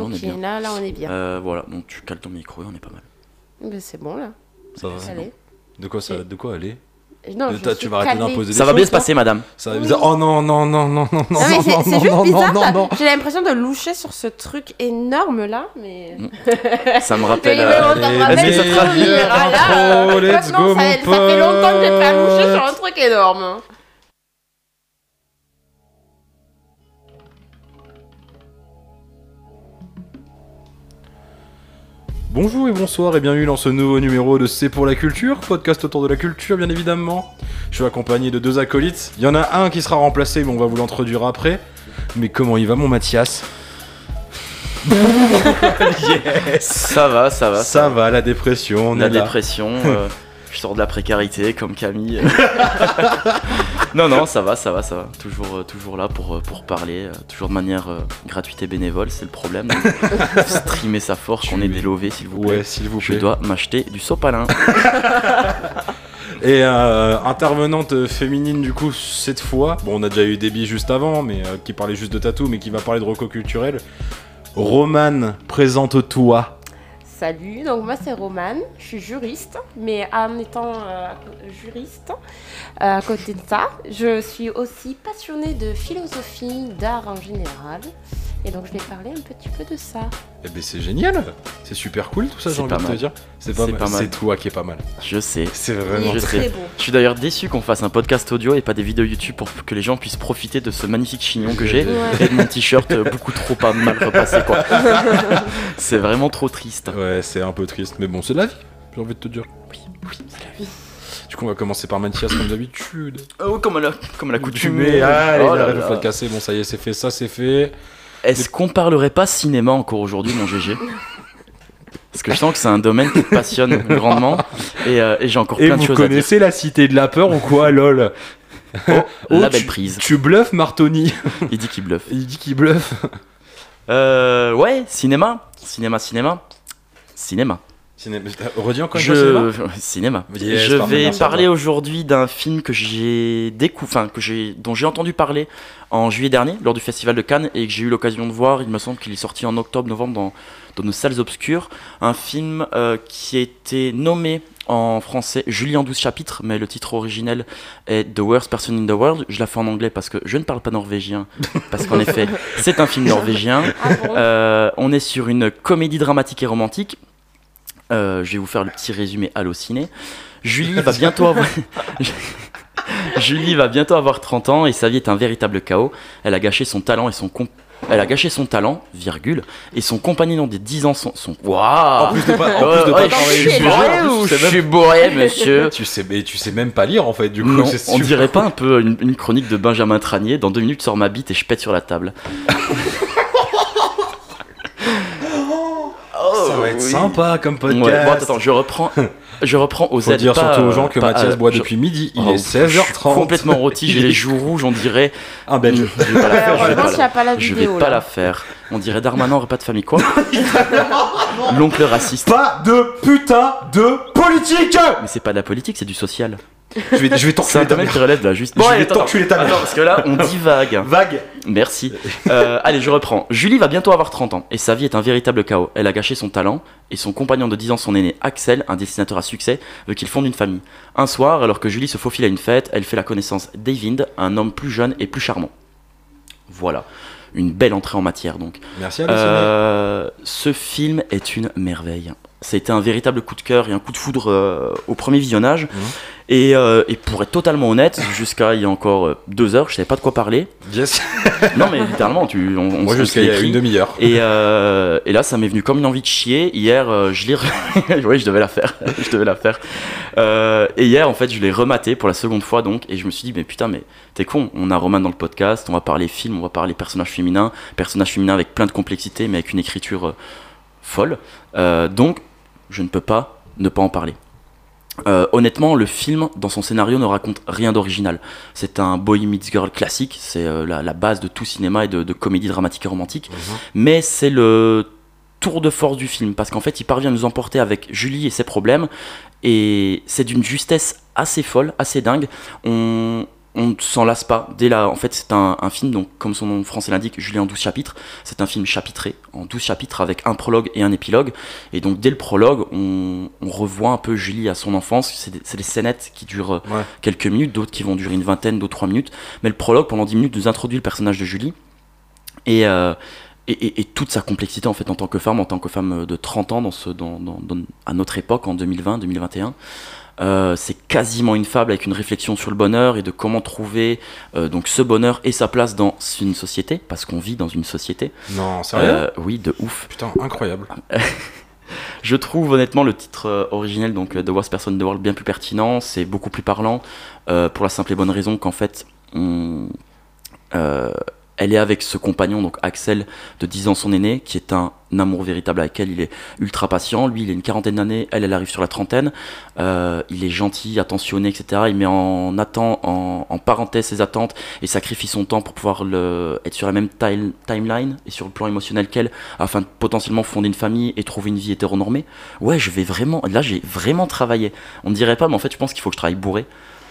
on Ok, est bien. là, là, on est bien. Euh, voilà, donc tu cales ton micro et on est pas mal. Mais c'est bon, là. Ça va. De quoi ça De quoi aller Non, De- je Tu vas arrêter calée. d'imposer des Ça va bien se passer, madame. Ça va bizarre. Oh non, non, non, non, non, non, Non, non, non, juste non, bizarre. non, non. J'ai l'impression de loucher sur ce truc énorme là, mais. Ça me rappelle. euh, on est-ce que ça te rappelle voilà. Let's Non, go, mon ça fait longtemps que j'ai pas pote. louché sur un truc énorme. Bonjour et bonsoir et bienvenue dans ce nouveau numéro de C'est pour la culture, podcast autour de la culture bien évidemment. Je suis accompagné de deux acolytes. Il y en a un qui sera remplacé mais on va vous l'introduire après. Mais comment il va mon Mathias Ça va, ça va. Ça va, la dépression, on La est là. dépression. euh, je sors de la précarité comme Camille. non, non, ça va, ça va, ça va. Toujours, euh, toujours là pour, euh, pour parler, euh, toujours de manière euh, gratuite et bénévole, c'est le problème. Donc, streamer sa force, qu'on est des lovés, s'il vous plaît. Ouais, s'il vous Je plaît. dois m'acheter du sopalin. Et euh, intervenante féminine du coup cette fois, bon on a déjà eu Déby juste avant, mais euh, qui parlait juste de tatou, mais qui va parler de reco culturel. Romane, présente-toi. Salut, donc moi c'est Romane, je suis juriste, mais en étant euh, juriste, euh, à côté de ça, je suis aussi passionnée de philosophie, d'art en général, et donc je vais parler un petit peu de ça. Eh ben c'est génial, c'est super cool tout ça, j'ai envie de te dire. C'est pas, mal. pas mal. C'est toi qui est pas mal. Je sais. C'est vraiment. je très sais. beau. Je suis d'ailleurs déçu qu'on fasse un podcast audio et pas des vidéos YouTube pour que les gens puissent profiter de ce magnifique chignon que j'ai Ouais. et de mon t-shirt beaucoup trop pas mal repassé quoi. C'est vraiment trop triste. Ouais, c'est un peu triste, mais bon, c'est la vie, j'ai envie de te dire. Oui, oui, c'est la vie. Du coup, on va commencer par Mathias comme d'habitude. Oh, comme à la, comme à la coutume. Coutumé, allez, Oh là arrête, là. faut le casser, bon ça y est, c'est fait, ça c'est fait. Est-ce qu'on parlerait pas cinéma encore aujourd'hui, mon GG Parce que je sens que c'est un domaine qui te passionne grandement et, euh, et j'ai encore Et plein de vous choses à dire. connaissez la cité de la peur ou quoi, lol? Oh, la tu- belle prise. Tu bluffes, Martoni Il dit qu'il bluffe. Il dit qu'il bluffe. Euh, ouais, cinéma, cinéma, cinéma, cinéma. Cinéma. Redis encore cinéma Je... cinéma. Yes, je vais merci parler aujourd'hui d'un film que j'ai découvert, enfin que j'ai, dont j'ai entendu parler en juillet dernier lors du festival de Cannes et que j'ai eu l'occasion de voir. Il me semble qu'il est sorti en octobre-novembre dans, dans nos salles obscures. Un film euh, qui a été nommé en français Julie en 12 chapitres, mais le titre originel est The Worst Person in the World. Je la fais en anglais parce que je ne parle pas norvégien, parce qu'en effet, c'est un film norvégien. Ah bon? Euh, on est sur une comédie dramatique et romantique. Euh, je vais vous faire le petit résumé halluciné. Julie va bientôt avoir. Julie va bientôt avoir 30 ans et sa vie est un véritable chaos. Elle a gâché son talent et son com- Elle a gâché son talent, virgule, et son compagnon des 10 ans sont. sont... Waouh En plus de pas, en plus de ouais, pas je suis bourré le jeu, ou tu je sais même- suis bourré, monsieur tu sais, mais tu sais même pas lire en fait, du coup. Non, on super dirait pas un peu une, une chronique de Benjamin Tranier. Dans deux minutes, sors ma bite et je pète sur la table. Ça va être oui. sympa comme podcast. Ouais, bon, attends, je reprends. Je reprends aux Faut aides, dire pas, surtout aux gens que Mathias euh, boit je- depuis midi. Il Oh, est 16h30. Complètement rôti, j'ai les joues rouges, on dirait. Un belge. Je vais pas la faire, je vais Heureusement pas qu'il n'y a la, pas la je vais pas la faire. On dirait Darmanin aurait pas de famille, quoi L'oncle raciste. Pas de putain de politique Mais c'est pas de la politique, c'est du social. Je vais, je vais t'enculer ta mère. relève de la justice. Je vais allez, attends, t'enculer ta attends, mère. parce que là, on divague. Vague. Merci. Euh, allez, je reprends. Julie va bientôt avoir 30 ans et sa vie est un véritable chaos. Elle a gâché son talent et son compagnon de 10 ans, son aîné Axel, un dessinateur à succès, veut qu'il fonde une famille. Un soir, alors que Julie se faufile à une fête, elle fait la connaissance d'Eyvind, un homme plus jeune et plus charmant. Voilà. Une belle entrée en matière donc. Merci Alessandro. Euh, ce film est une merveille. C'était un véritable coup de cœur et un coup de foudre euh, au premier visionnage. Mhm. Et, euh, et pour être totalement honnête, jusqu'à il y a encore euh, deux heures, je savais pas de quoi parler. Yes. Non mais littéralement, tu, on, on Moi jusqu'à il y a une demi-heure. Et, euh, et là, ça m'est venu comme une envie de chier. Hier, euh, je l'ai. re- oui, je devais la faire. je devais la faire. Et hier, en fait, je l'ai rematé pour la seconde fois, donc. Et je me suis dit, mais putain, mais t'es con. On a Roman dans le podcast, on va parler film, on va parler personnages féminins. Personnages féminins avec plein de complexité, mais avec une écriture folle. Donc, je ne peux pas ne pas en parler. Euh, honnêtement, le film, dans son scénario, ne raconte rien d'original. C'est un boy meets girl classique, c'est euh, la, la base de tout cinéma et de, de comédie dramatique et romantique mais c'est le tour de force du film parce qu'en fait il parvient à nous emporter avec Julie et ses problèmes et c'est d'une justesse assez folle, assez dingue. On, on ne s'en lasse pas. Dès là, en fait, c'est un, un film, donc comme son nom français l'indique, Julie en 12 chapitres. C'est un film chapitré, en 12 chapitres avec un prologue et un épilogue. Et donc, dès le prologue, on, on revoit un peu Julie à son enfance. C'est des, scénettes qui durent euh, Ouais. quelques minutes, d'autres qui vont durer une vingtaine, d'autres trois minutes. Mais le prologue, pendant 10 minutes, nous introduit le personnage de Julie. Et, euh, et, et- et toute sa complexité en fait en tant que femme, en tant que femme de 30 ans dans ce, dans, dans- dans- à notre époque, en 2020-2021. Euh, c'est quasiment une fable avec une réflexion sur le bonheur et de comment trouver euh, donc ce bonheur et sa place dans une société, parce qu'on vit dans une société. Non, sérieux? Euh, oui, de ouf. Putain, incroyable. Je trouve honnêtement le titre euh, originel, donc The Worst Person in the World, bien plus pertinent. C'est beaucoup plus parlant pour la simple et bonne raison qu'en fait, on- elle est avec ce compagnon, donc Axel, de 10 ans, son aîné, qui est un amour véritable avec elle. Il est ultra patient. Lui, il a une quarantaine d'années. Elle, elle arrive sur la trentaine. Euh, il est gentil, attentionné, etc. Il met en, atten- en, en parenthèse ses attentes et sacrifie son temps pour pouvoir le, être sur la même time- timeline et sur le plan émotionnel qu'elle afin de potentiellement fonder une famille et trouver une vie hétéronormée. Ouais, je vais vraiment. Là, j'ai vraiment travaillé. On ne dirait pas, mais en fait, je pense qu'il faut que je travaille bourré.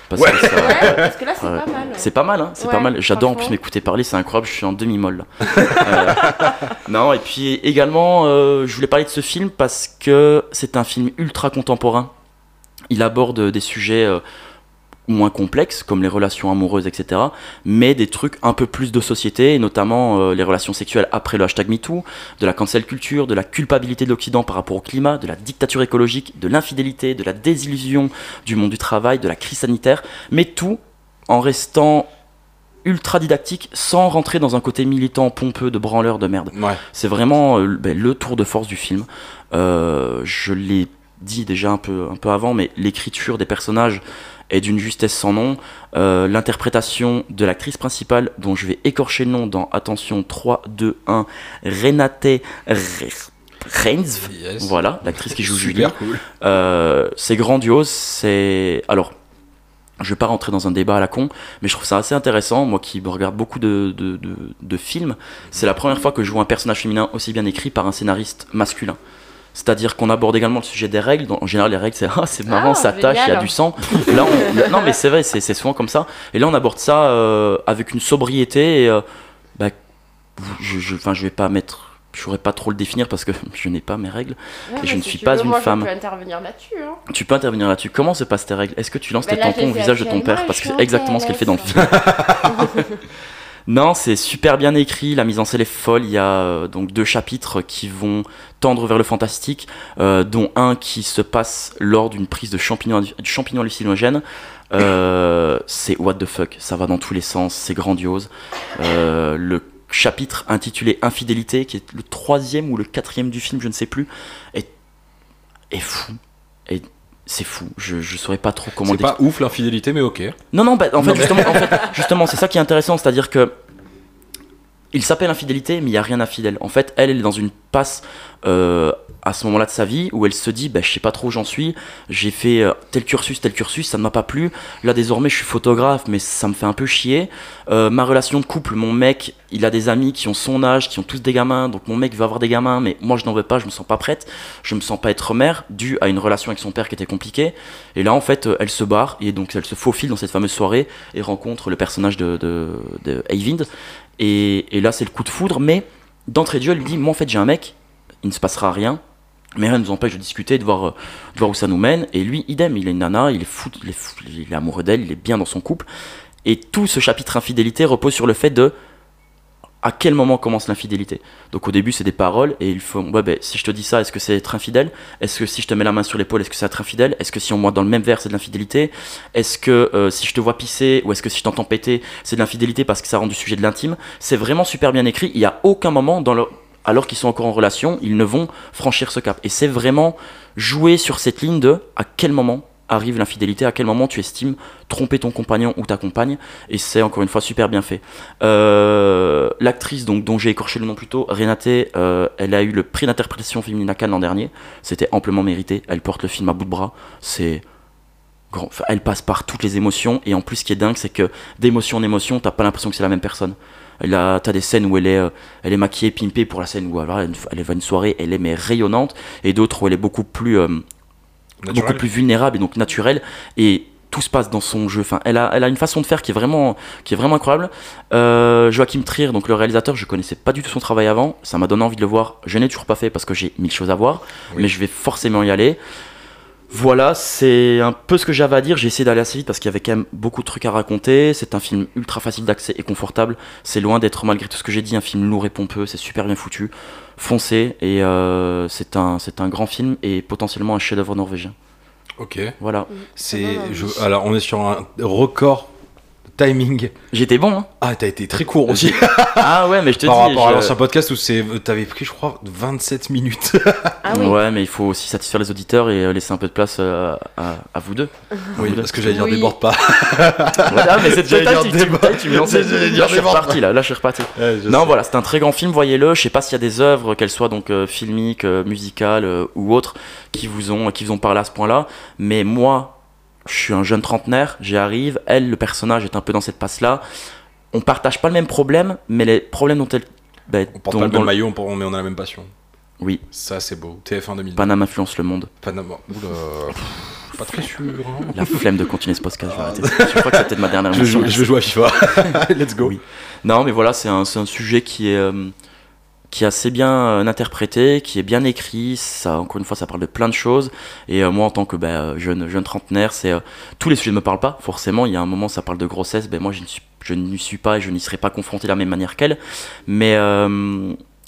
Parce Ouais. que ça- Ouais, parce que là, c'est pas mal. c'est pas mal, hein, c'est Ouais, pas mal. J'adore en plus m'écouter parler, c'est incroyable, je suis en demi-molle. Euh, non, et puis également, euh, je voulais parler de ce film parce que c'est un film ultra contemporain. Il aborde des sujets euh, moins complexes, comme les relations amoureuses, etc. Mais des trucs un peu plus de société, et notamment euh, les relations sexuelles après le hashtag MeToo, de la cancel culture, de la culpabilité de l'Occident par rapport au climat, de la dictature écologique, de l'infidélité, de la désillusion du monde du travail, de la crise sanitaire, mais tout en restant ultra didactique sans rentrer dans un côté militant pompeux de branleur de merde. Ouais. C'est vraiment euh, ben, le tour de force du film. Euh, je l'ai dit déjà un peu, un peu avant, mais l'écriture des personnages est d'une justesse sans nom. Euh, L'interprétation de l'actrice principale, dont je vais écorcher le nom dans Attention 3, 2, 1, Renate Re- Reinsv. Yes. Voilà, l'actrice qui joue Julie. Cool. Euh, c'est grandiose, c'est... Alors, je vais pas rentrer dans un débat à la con, mais je trouve ça assez intéressant, moi qui regarde beaucoup de, de, de- de films, c'est la première fois que je vois un personnage féminin aussi bien écrit par un scénariste masculin. C'est-à-dire qu'on aborde également le sujet des règles. En général, les règles, c'est ah, c'est marrant, Ah, ça tâche, il y a du sang. Là, on- non, mais c'est vrai, c'est souvent comme ça. Et là, on aborde ça euh, avec une sobriété. Et, euh, bah, je, je, je vais pas mettre. Je saurais pas trop le définir parce que je n'ai pas mes règles. Ouais, Et je ne si suis tu pas veux, une moi, femme. Je peux intervenir là-dessus. Hein. Tu peux intervenir là-dessus. Comment se passent tes règles? Est-ce que tu lances Bah tes là, tampons au visage de ton père? Parce que c'est en exactement ce qu'elle fait dans le film. Non, c'est super bien écrit, la mise en scène est folle. Il y a euh, donc deux chapitres qui vont tendre vers le fantastique, euh, dont un qui se passe lors d'une prise de champignons, champignons hallucinogènes. Euh, c'est what the fuck, ça va dans tous les sens, c'est grandiose. Euh, le chapitre intitulé Infidélité, qui est le troisième ou le quatrième du film, je ne sais plus, est, fou. C'est fou, je, je saurais pas trop comment C'est pas ouf l'infidélité, mais ok. non, non, bah, en fait, Non, mais- justement, en fait, justement, c'est ça qui est intéressant, c'est-à-dire que il s'appelle infidélité, mais il n'y a rien d'infidèle. En fait, elle, elle est dans une passe euh, à ce moment-là de sa vie où elle se dit, bah, je sais pas trop où j'en suis, j'ai fait euh, tel cursus, tel cursus, ça ne m'a pas plu. Là, désormais, je suis photographe, mais ça me fait un peu chier. Euh, ma relation de couple, mon mec, il a des amis qui ont son âge, qui ont tous des gamins, donc mon mec veut avoir des gamins, mais moi, je n'en veux pas, je me sens pas prête, je me sens pas être mère, dû à une relation avec son père qui était compliquée. Et là, en fait, elle se barre et donc elle se faufile dans cette fameuse soirée et rencontre le personnage de, de, et là, c'est le coup de foudre, mais d'entrée de jeu, elle lui dit Moi, en fait, j'ai un mec, il ne se passera rien. Mais rien ne nous empêche de discuter, de voir, euh, voir où ça nous mène. Et lui, idem, il est nana, il est, fou, il est, amoureux d'elle, il est bien dans son couple. Et tout ce chapitre infidélité repose sur le fait de à quel moment commence l'infidélité. Donc au début, c'est des paroles, et il faut, ouais, ben, si je te dis ça, est-ce que c'est être infidèle? Est-ce que si je te mets la main sur l'épaule, est-ce que c'est être infidèle? Est-ce que si on moi dans le même verre, c'est de l'infidélité? Est-ce que euh, si je te vois pisser, ou est-ce que si je t'entends péter, c'est de l'infidélité parce que ça rend du sujet de l'intime? C'est vraiment super bien écrit. Il n'y a aucun moment dans leur alors qu'ils sont encore en relation, ils ne vont franchir ce cap. Et c'est vraiment jouer sur cette ligne de à quel moment arrive l'infidélité, à quel moment tu estimes tromper ton compagnon ou ta compagne, et c'est encore une fois super bien fait. Euh, L'actrice donc dont j'ai écorché le nom plus tôt, Renate, euh, elle a eu le prix d'interprétation féminine à Cannes l'an dernier, c'était amplement mérité, elle porte le film à bout de bras, elle passe par toutes les émotions, et en plus ce qui est dingue c'est que d'émotion en émotion, t'as pas l'impression que c'est la même personne. Là, t'as des scènes où elle est, euh, elle est maquillée, pimpée pour la scène où alors, elle, elle va une soirée, elle est mais rayonnante, et d'autres où elle est beaucoup plus, euh, beaucoup plus vulnérable et donc naturelle. Et tout se passe dans son jeu. Enfin, elle a, elle a une façon de faire qui est vraiment, qui est vraiment incroyable. Euh, Joachim Trier, donc le réalisateur, je connaissais pas du tout son travail avant. Ça m'a donné envie de le voir. Je n'ai toujours pas fait parce que j'ai mille choses à voir, Oui. mais je vais forcément y aller. Voilà, c'est un peu ce que j'avais à dire. J'ai essayé d'aller assez vite parce qu'il y avait quand même beaucoup de trucs à raconter. C'est un film ultra facile d'accès et confortable. C'est loin d'être, malgré tout ce que j'ai dit, un film lourd et pompeux. C'est super bien foutu. Foncez et euh, c'est un, c'est un grand film et potentiellement un chef-d'œuvre norvégien. Ok. Voilà. C'est. donne envie. je- Alors, on est sur un record timing. J'étais bon, hein Ah, t'as été très court aussi. Ah ouais, mais je te Par dis. rapport à je- l'ancien podcast où c'est, t'avais pris, je crois, 27 minutes. Ah oui. Ouais, mais il faut aussi satisfaire les auditeurs et euh, laisser un peu de place euh, à, à vous deux. oui, parce que j'allais dire Oui. déborde pas. Voilà, mais c'est dire tu, tu, tu me dire Là, je suis reparti, là. Là, je suis reparti. Non, voilà, c'est un très grand film, voyez-le. Je sais pas s'il y a des œuvres, qu'elles soient donc euh, filmiques, euh, musicales euh, ou autres, qui vous ont, qui vous ont parlé à ce point-là. Mais moi, je suis un jeune trentenaire, j'y arrive. Elle, le personnage, est un peu dans cette passe-là. On partage pas le même problème, mais les problèmes dont elle. bah, On porte dont- pas le même maillot, on mais on a la même passion. Oui, Ça, c'est beau. TF1 2000. Paname influence le monde. Panama. Oula. Pas très sûr. hein. La flemme de continuer ce podcast, je vais arrêter. Je crois que c'est peut-être ma dernière Je je vais jouer à FIFA. Let's go. Oui. Non, mais voilà, c'est un, un sujet qui est, euh, qui est assez bien euh, interprété, qui est bien écrit. Ça, encore une fois, ça parle de plein de choses. Et euh, moi, en tant que bah, euh, jeune, jeune trentenaire, c'est tous les sujets ne me parlent pas. Forcément, il y a un moment, ça parle de grossesse. Ben moi, je n'y suis pas et je n'y serai pas confronté de la même manière qu'elle. Mais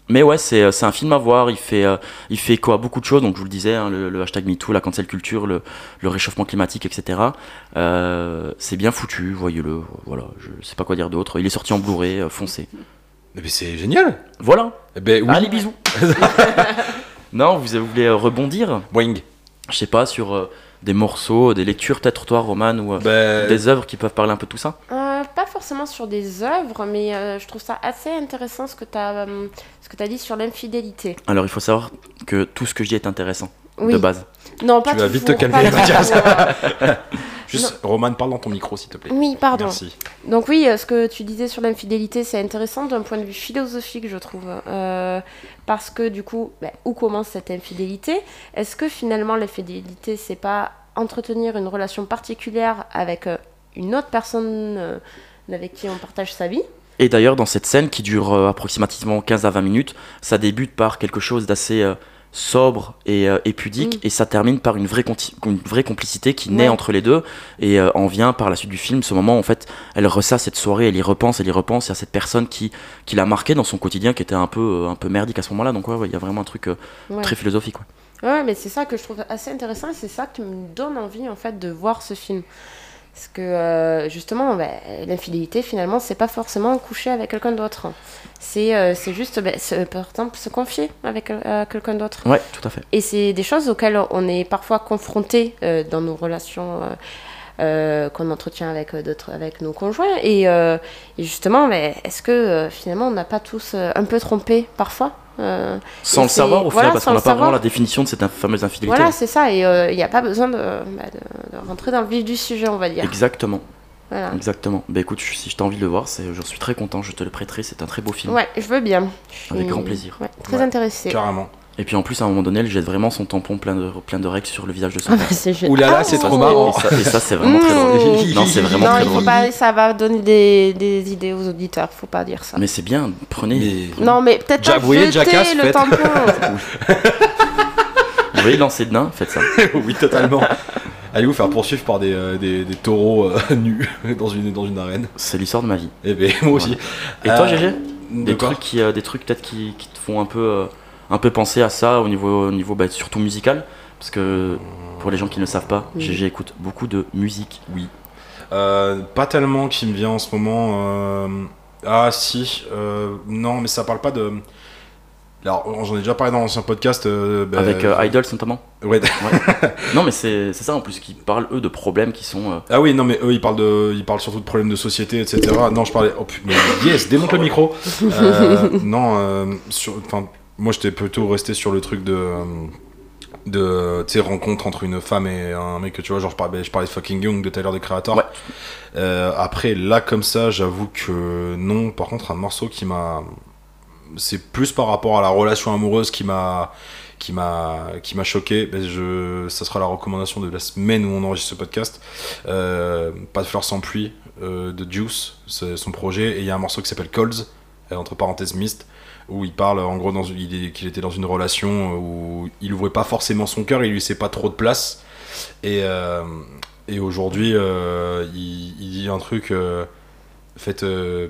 mais ouais, c'est un film à voir. Il fait, euh, il fait à beaucoup de choses. Donc, je vous le disais, hein, le, hashtag MeToo, la cancel culture, le, réchauffement climatique, etc. C'est bien foutu, voyez-le. Voilà, je sais pas quoi dire d'autre. Il est sorti en Blu-ray, foncez. Ben, c'est génial. Voilà. Eh ben oui. Allez, bisous. non, vous, voulez rebondir Boing. Je sais pas, sur euh, des morceaux, des lectures, peut-être toi, Roman, ou euh, Ben, des œuvres qui peuvent parler un peu de tout ça? Euh, pas forcément sur des œuvres, mais euh, je trouve ça assez intéressant ce que tu as, ce que as dit sur l'infidélité. Alors, il faut savoir que tout ce que je dis est intéressant, Oui. de base. Non, pas Tu vas vite te calmer, pas Mathias. juste, Roman, parle dans ton micro, s'il te plaît. Oui, pardon. Merci. Donc oui, euh, ce que tu disais sur l'infidélité, c'est intéressant d'un point de vue philosophique, je trouve. Euh, parce que du coup, ben, où commence cette infidélité? Est-ce que finalement l'infidélité, c'est pas entretenir une relation particulière avec euh, une autre personne avec qui on partage sa vie? Et d'ailleurs, dans cette scène qui dure approximativement 15 à 20 minutes, ça débute par quelque chose d'assez euh, sobre et, euh, et pudique, Mm. et ça termine par une vraie, conti- une vraie complicité qui naît entre les deux, et euh, en vient par la suite du film, ce moment où en fait, elle ressasse cette soirée, elle y repense, elle y repense, il y a cette personne qui, qui l'a marqué dans son quotidien, qui était un peu, euh, un peu merdique à ce moment-là, donc ouais, ouais, il y a vraiment un truc Ouais. très philosophique. ouais. Mais c'est ça que je trouve assez intéressant et c'est ça qui me donne envie en fait de voir ce film. Parce que euh, justement, ben, l'infidélité finalement, c'est pas forcément coucher avec quelqu'un d'autre. C'est euh, c'est juste, se- par exemple, se confier avec euh, quelqu'un d'autre. Ouais, tout à fait. Et c'est des choses auxquelles on est parfois confronté dans nos relations qu'on entretient avec euh, d'autres, avec nos conjoints. Et, euh, et justement, ben, est-ce que euh, finalement on n'a pas tous euh, un peu trompé parfois euh, Sans le savoir au voilà, final, parce sans qu'on le n'a pas vraiment savoir. la définition de cette fameuse infidélité. Voilà, c'est ça. Et il n'y a pas besoin de, bah, de- de rentrer dans le vif du sujet, on va dire. Exactement, Voilà. exactement. Bah écoute, je- si je t'as envie de le voir, c'est- j'en suis très content, je te le prêterai, c'est un très beau film. Ouais, je veux bien. Je suis- Avec grand plaisir. Ouais, très Ouais. intéressée. Carrément. Et puis en plus, à un moment donné, elle jette vraiment son tampon plein de, plein de règles sur le visage de son Ah père. bah. Ouh là là, Ah, c'est Ça, trop marrant. Et ça, et ça, c'est vraiment très drôle. Mmh. Non, c'est vraiment non, très il faut drôle. pas, ça va donner des, des idées aux auditeurs. Faut pas dire ça. Mais c'est bien, prenez. Mais- Non, mais peut-être Ja- pas vous voyez, jeter Jackass, le faites. tampon. Vous voyez lancer de nain, faites ça. oui, totalement. Allez vous faire poursuivre par des, euh, des, des taureaux euh, nus dans une, dans une arène. C'est l'histoire de ma vie. Eh ben, moi aussi. Et toi, Euh, GG de Des trucs, qui, euh, des trucs peut-être qui, qui te font un peu, euh, un peu penser à ça au niveau, au niveau bah, surtout musical Parce que pour les gens qui ne savent pas, Oui. GG écoute beaucoup de musique. Oui. Euh, pas tellement qui me vient en ce moment. euh, Ah si, euh, non, mais ça parle pas de. Alors, j'en ai déjà parlé dans l'ancien podcast. euh, bah, Avec euh, Idols notamment. Ouais. Non, mais c'est c'est ça en plus, qui parlent eux de problèmes qui sont. euh, Ah oui, non, mais eux, ils parlent, de, ils parlent surtout de problèmes de société, etc. Non, je parlais. Oh putain, yes, démonte le micro. Euh, non, euh, sur, enfin, moi, j'étais plutôt resté sur le truc de. euh, de tu rencontre entre une femme et un mec que tu vois genre je parlais, je parlais de fucking young de Tyler the Creator Ouais. Euh, après là comme ça j'avoue que non par contre un morceau qui m'a c'est plus par rapport à la relation amoureuse qui m'a qui m'a qui m'a choqué. Ben, je, ça sera la recommandation de la semaine où on enregistre ce podcast. Euh, pas de fleurs sans pluie euh, de Juice, c'est son projet, et il y a un morceau qui s'appelle Colds, entre parenthèses Mist, où il parle en gros il qu'il était dans une relation où il ouvrait pas forcément son cœur, il lui laissait pas trop de place. Et, euh, et aujourd'hui, euh, il, il dit un truc. euh, fait, euh,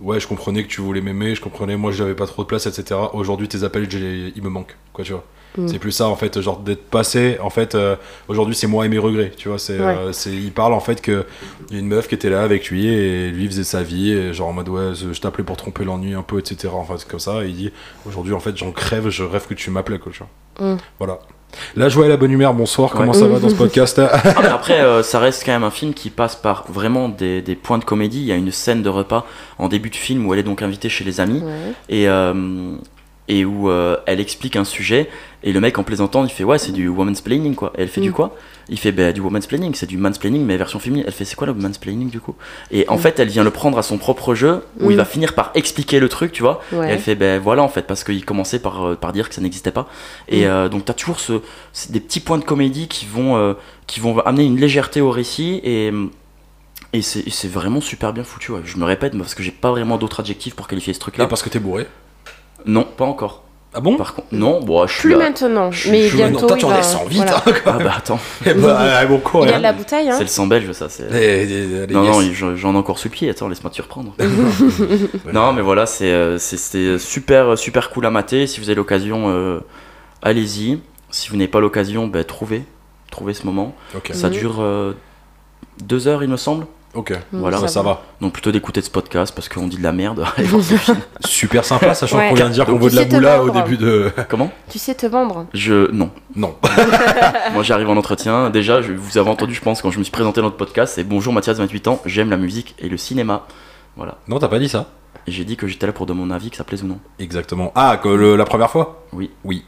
ouais, je comprenais que tu voulais m'aimer, je comprenais, moi j'avais pas trop de place, etc. Aujourd'hui, tes appels, ils me manquent, quoi, tu vois. Mm. C'est plus ça, en fait, genre d'être passé. En fait, euh, aujourd'hui, c'est moi et mes regrets, tu vois. C'est, Ouais. euh, c'est, il parle en fait que il y a une meuf qui était là avec lui et lui faisait sa vie, et genre en mode ouais, je t'appelais pour tromper l'ennui un peu, etc. Enfin, c'est comme ça. Et il dit aujourd'hui, en fait, j'en crève, je rêve que tu m'appelais, quoi, tu vois. Mm. Voilà. La joie et la bonne humeur, bonsoir, comment ça va dans ce podcast? Ah, mais après, euh, ça reste quand même un film qui passe par vraiment des, des points de comédie. Il y a une scène de repas en début de film où elle est donc invitée chez les amis Ouais. et, euh, et où euh, elle explique un sujet. Et le mec, en plaisantant, il fait Ouais, c'est du woman's planning quoi. Et elle fait du Mm. quoi? Il fait bah, Du woman's planning, c'est du mansplaining, mais version féminine. Elle fait C'est quoi le mansplaining du coup? Et en Mm. fait, elle vient le prendre à son propre jeu où il Mm. va finir par expliquer le truc, tu vois? Et elle fait ben voilà en fait parce qu'il commençait par, euh, par dire que ça n'existait pas et Mm. euh, donc t'as toujours ce, des petits points de comédie qui vont euh, qui vont amener une légèreté au récit et et c'est vraiment super bien foutu ouais. je me répète parce que j'ai pas vraiment d'autres adjectifs pour qualifier ce truc Et là parce que t'es bourré. Non pas encore Ah bon? Par contre non bon je suis Plus là. maintenant, je- mais je- bientôt. toi, tu il en va- descends vite, voilà. hein, ah bah attends Eh bah, ah, bon cours, Il y a hein. de la bouteille, hein c'est le sang belge ça c'est les non non yes. j'en ai encore sous le pied attends laisse-moi te surprendre non mais voilà c'est euh, c'est- c'était super super cool à mater si vous avez l'occasion euh, allez-y si vous n'avez pas l'occasion ben trouvez trouvez ce moment Ok, Ça Mhm. dure euh, deux heures, il me semble. Ok. Voilà. Ça, ça va. Donc plutôt d'écouter ce podcast parce qu'on dit de la merde. Allez. Super sympa, sachant Ouais. qu'on vient de dire qu'on veut de la boula au début de. Comment? Tu sais te vendre. Je non. Non. Moi j'arrive en entretien. Déjà, je, vous avez entendu, je pense, quand je me suis présenté dans notre podcast, c'est bonjour Mathias, 28 ans. J'aime la musique et le cinéma. Voilà. Non, t'as pas dit ça? Et j'ai dit que j'étais là pour donner mon avis, que ça plaise ou non. Exactement. Ah, que le- la première fois? Oui. Oui.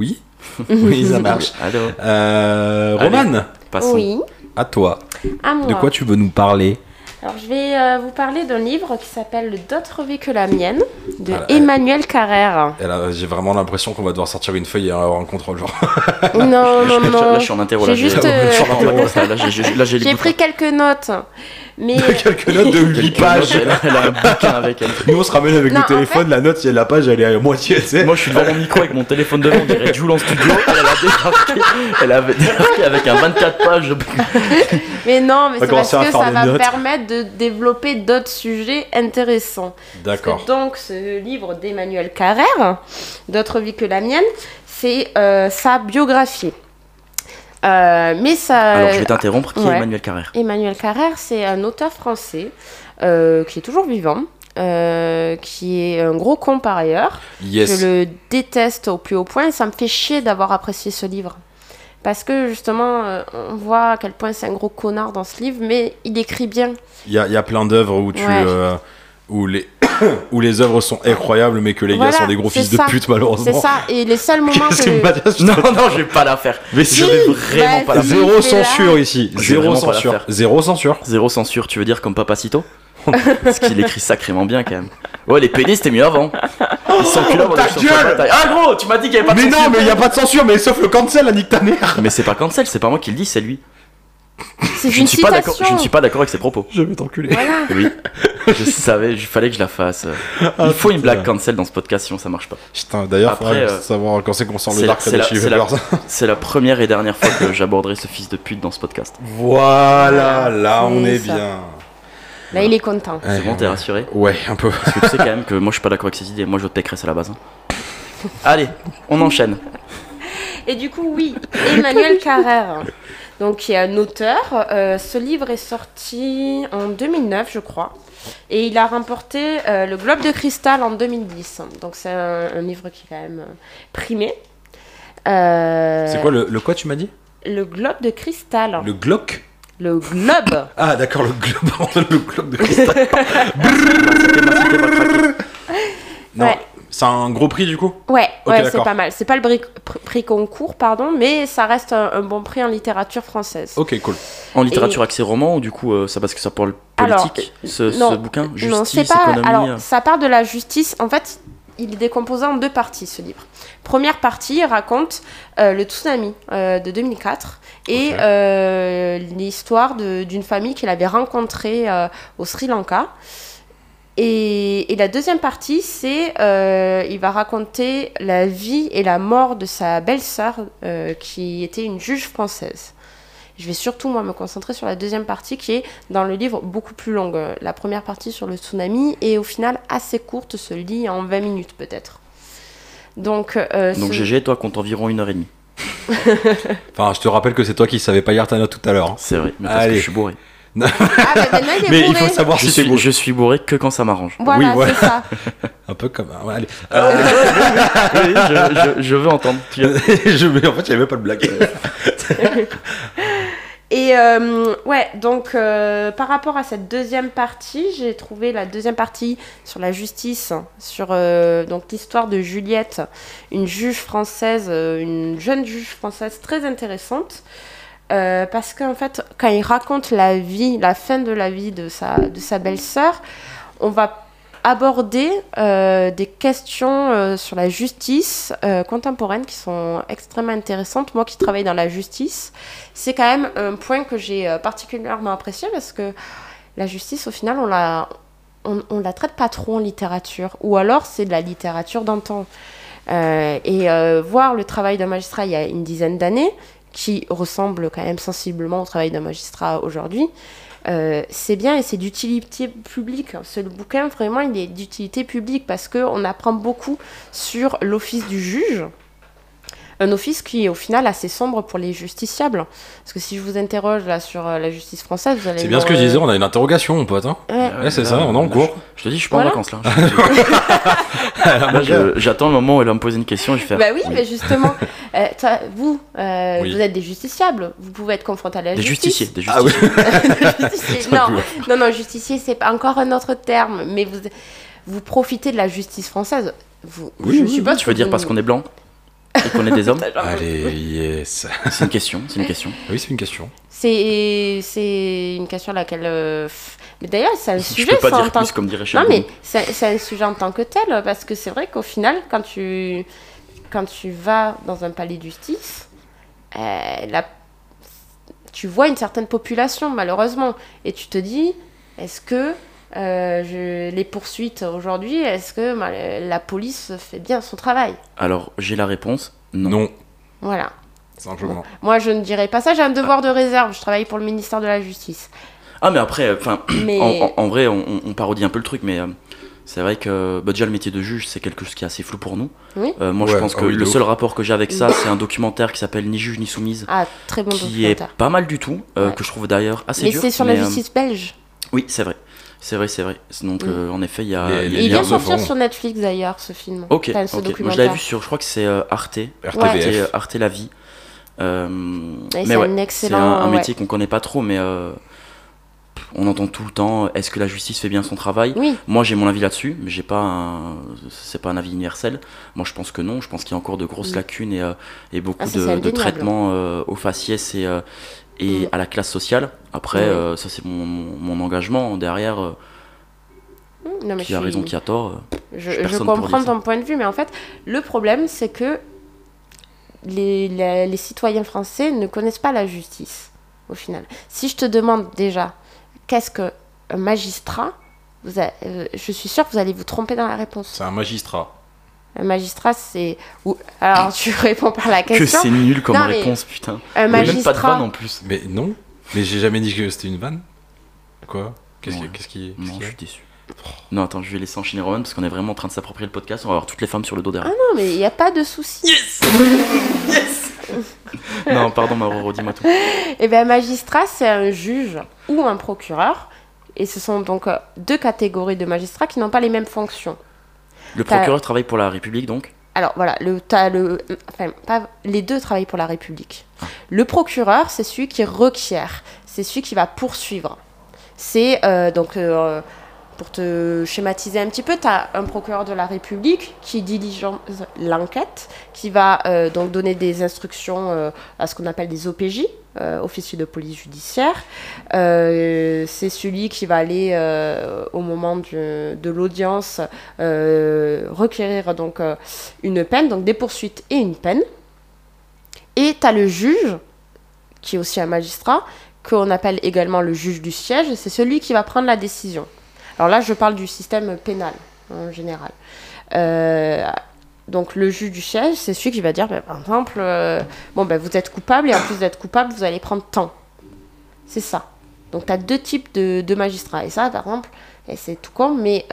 Oui? Oui, ça marche. Allô? Euh, Allez. Roman, Passons. Oui, à toi. À moi. De quoi tu veux nous parler Alors, je vais euh, vous parler d'un livre qui s'appelle D'autres vies que la mienne de Ah, Emmanuel Carrère. J'ai vraiment l'impression qu'on va devoir sortir une feuille et avoir un contrôle. Genre. Non, non, Là, non. je suis en interro. J'ai juste, euh, là, pris quelques notes. Mais Quelques notes de 8 Quelques pages. notes, Elle a, elle a un bouquin avec elle. Nous, on se ramène avec Non, le en téléphone, la note, si la page, elle est à moitié, tu sais. Moi, je suis devant mon micro avec mon téléphone devant, on dirait Jules en studio. Elle, elle a débarqué, elle avait débarqué avec un 24 pages. Mais non, mais va c'est parce commencer à que ça va notes. permettre de développer d'autres sujets intéressants. D'accord. Donc, ce livre d'Emmanuel Carrère, D'autres vies que la mienne, c'est euh, sa biographie. Euh, mais ça. Alors, je vais t'interrompre. Qui est. Emmanuel Carrère Emmanuel Carrère, c'est un auteur français euh, qui est toujours vivant, euh, qui est un gros con par ailleurs. Yes. Je le déteste au plus haut point et ça me fait chier d'avoir apprécié ce livre. Parce que justement, euh, on voit à quel point c'est un gros connard dans ce livre, mais il écrit bien. Il y a, il y a plein d'œuvres où tu. Ouais. Où les. où les œuvres sont incroyables, mais que les Voilà, gars sont des gros fils de pute, malheureusement. C'est ça, et les seuls moments C'est que... Mathias, je Non, non, je vais pas la faire. Mais Je si vais vraiment bah, pas la faire. Zéro là. censure ici. Zéro censure. Zéro censure. Zéro censure, tu veux dire comme Papacito? Parce qu'il écrit sacrément bien quand même. Ouais, les pénis c'était mieux avant. Ils Ta de changer gueule la taille. Ah gros, tu m'as dit qu'il y avait pas de Mais non, censure. mais il y a pas de censure, mais sauf le cancel, la nique ta mère. Mais c'est pas cancel, c'est pas moi qui le dis, c'est lui. C'est Je une ne suis pas. Je ne suis pas d'accord avec ses propos. Je vais t'enculer. Voilà. Oui. Je savais, il fallait que je la fasse. Il faut une blague cancel dans ce podcast, sinon ça marche pas. Putain, d'ailleurs, Après, faudrait euh, savoir quand c'est qu'on sort c'est le la- Dark c'est la- la- la première et dernière fois que j'aborderai ce fils de pute dans ce podcast. Voilà, là on est ça. bien. Là, il est content. C'est bon, t'es rassuré? Ouais, un peu. Parce que tu sais quand même que moi je suis pas d'accord avec ces idées. Moi je vote Pécresse à la base. hein. Allez, on enchaîne. Et du coup, oui, Emmanuel Carrère, donc qui est un auteur. euh, ce livre est sorti en 2009, je crois. Et il a remporté euh, le Globe de Cristal en 2010. Donc c'est un, un livre qui est quand même euh, primé. Euh, C'est quoi le, le quoi, tu m'as dit? Le Globe de Cristal. Le Glock Le Globe. Ah, d'accord, le globe, le globe de cristal. non, Ouais. C'est un gros prix du coup Ouais, c'est pas mal. C'est pas le prix concours, pardon, mais ça reste un, un bon prix en littérature française. Ok, cool. En littérature axée roman ou du coup euh, ça parce que ça parle Alors, politique ce, ce non, bouquin non, Justice, c'est pas. économie Alors, euh. ça part de la justice. En fait, il est décomposé en deux parties, ce livre. Première partie, il raconte euh, le tsunami euh, de 2004 et euh, l'histoire de- d'une famille qu'il avait rencontrée euh, au Sri Lanka. Et, et la deuxième partie, c'est euh, il va raconter la vie et la mort de sa belle-sœur, euh, qui était une juge française. Je vais surtout moi me concentrer sur la deuxième partie qui est dans le livre beaucoup plus longue. La première partie sur le tsunami est au final assez courte, se lit en 20 minutes peut-être. Donc, euh, Donc ce- GG, toi, compte environ une heure et demie. Enfin, je te rappelle que c'est toi qui savais pas lire ta note tout à l'heure. hein. C'est vrai, mais parce Allez. que je suis bourré. Ah, bah, maintenant, il est Mais il faut savoir Je si c'est suis, beau. je suis bourré que quand ça m'arrange. Voilà, Oui, voilà. c'est ça. Un peu comme. ouais, allez. Oui, je, je- je veux entendre. Tu- je, mais en fait, il n'y avait même pas de blague. Et euh, ouais, donc euh, par rapport à cette deuxième partie, j'ai trouvé la deuxième partie sur la justice, sur euh, donc l'histoire de Juliette, une juge française, euh, une jeune juge française très intéressante. Euh, parce qu'en fait, quand il raconte la vie, la fin de la vie de sa, de sa belle-sœur, on va aborder euh, des questions euh, sur la justice contemporaine qui sont extrêmement intéressantes. Moi qui travaille dans la justice, c'est quand même un point que j'ai particulièrement apprécié parce que la justice, au final, on la, on, la traite pas trop en littérature. Ou alors, c'est de la littérature d'antan. Et voir le travail d'un magistrat il y a une dizaine d'années, qui ressemble quand même sensiblement au travail d'un magistrat aujourd'hui, euh, c'est bien et c'est d'utilité publique. Ce bouquin, vraiment, il est d'utilité publique parce qu'on apprend beaucoup sur l'office du juge. Un office qui est au final assez sombre pour les justiciables. Parce que si je vous interroge là sur euh, la justice française, vous allez. C'est bien ce que je disais, on a une interrogation, mon pote. Hein. Ouais. Ouais, c'est ça, on est en cours. Je, te dis, je suis pas Voilà. en vacances là. J'attends le moment où elle va me poser une question et je vais faire. Bah oui, mais justement, euh, toi, vous, euh, Oui. vous êtes des justiciables. Vous pouvez être confronté à la Des justice. justiciers, des Ah oui. justiciers. Des justiciers. non, non, non, justicier, c'est pas encore un autre terme, mais vous, vous profitez de la justice française. Vous, Oui, je oui, suppose Tu veux dire vous- parce qu'on est blanc et qu'on est des hommes Allez, yes. C'est une question, c'est une question. Oui, c'est une question. C'est c'est une question à laquelle. euh, f- Mais d'ailleurs, c'est un Je sujet. peux pas ça, en dire tant plus que- comme dirait Non, Sheldon. mais c'est c'est un sujet en tant que tel, parce que c'est vrai qu'au final, quand tu, quand tu vas dans un palais de justice, euh, la- tu vois une certaine population, malheureusement, et tu te dis, est-ce que euh, je- les poursuites aujourd'hui, est-ce que ma- la police fait bien son travail? Alors, j'ai la réponse. Non. Non, Voilà. simplement. Moi, je ne dirais pas ça, j'ai un devoir de réserve, je travaille pour le ministère de la Justice. Ah, mais après, enfin, Mais... en, en- en vrai, on, parodie un peu le truc, mais euh, c'est vrai que bah, déjà le métier de juge, c'est quelque chose qui est assez flou pour nous. Oui. Euh, moi, je pense ah que le seul rapport que j'ai avec ça, c'est un documentaire qui s'appelle Ni juge ni soumise, Ah, très bon qui documentaire. est pas mal du tout, euh, Ouais. que je trouve d'ailleurs assez Mais dur. c'est sur mais, la euh, justice belge. oui, c'est vrai. C'est vrai, c'est vrai. Donc, Mm. euh, en effet, il y a. Il y a- Et il vient sortir sur Netflix d'ailleurs, ce film. Ok, Enfin, ce ok. Moi, je l'avais vu sur, je crois que c'est euh, Arte. RTBF. Arte, Arte La Vie. Euh, Et mais c'est ouais, un c'est excellent. un, un ouais. métier qu'on connaît pas trop, mais euh, on entend tout le temps. Est-ce que la justice fait bien son travail? Oui, Moi, j'ai mon avis là-dessus, mais j'ai pas, un... c'est pas un avis universel. Moi, je pense que non. Je pense qu'il y a encore de grosses Mm. lacunes et, euh, et beaucoup Ah, de, de traitements euh, aux faciès et, euh, et Mm. à la classe sociale. Après, euh, ça, c'est mon, mon, mon engagement derrière. euh, non, mais qui a suis- raison, qui a tort. euh. Je, Je comprends ton point de vue, mais en fait, le problème, c'est que les, les- les citoyens français ne connaissent pas la justice, au final. Si je te demande déjà, qu'est-ce qu'un magistrat vous a- euh, Je suis sûre que vous allez vous tromper dans la réponse. C'est un magistrat. Un magistrat, c'est... ou- Alors, tu réponds par la Que question. c'est nul comme Non, mais réponse, putain. Un a même pas de magistrat... vanne en plus. Mais non. Mais j'ai jamais dit que c'était une vanne. Quoi? Qu'est-ce Ouais. qui. Qu'est-ce Non, je a suis déçu. Non, attends, je vais laisser enchaîner Roman parce qu'on est vraiment en train de s'approprier le podcast. On va avoir toutes les femmes sur le dos derrière. Non, mais il n'y a pas de souci. non, pardon, Mauro, dis-moi tout. Eh bien, magistrat, c'est un juge ou un procureur. Et ce sont donc euh, deux catégories de magistrats qui n'ont pas les mêmes fonctions. Le procureur travaille pour la République, donc Alors voilà, le, enfin, pas, les deux travaillent pour la République. Le procureur, c'est celui qui requiert, c'est celui qui va poursuivre. C'est euh, donc euh, pour te schématiser un petit peu, tu as un procureur de la République qui diligence l'enquête, qui va euh, donc donner des instructions à ce qu'on appelle des OPJ, euh, officiers de police judiciaire. Euh, c'est celui qui va aller euh, au moment de l'audience requérir donc une peine, donc des poursuites et une peine. Et tu as le juge, qui est aussi un magistrat, qu'on appelle également le juge du siège, c'est celui qui va prendre la décision. Alors là, je parle du système pénal en général. Donc le juge du siège, c'est celui qui va dire, ben, par exemple, euh, bon ben vous êtes coupable et en plus d'être coupable, vous allez prendre tant. C'est ça. Donc tu as deux types de, de magistrats. Et ça, par exemple, et c'est tout con, mais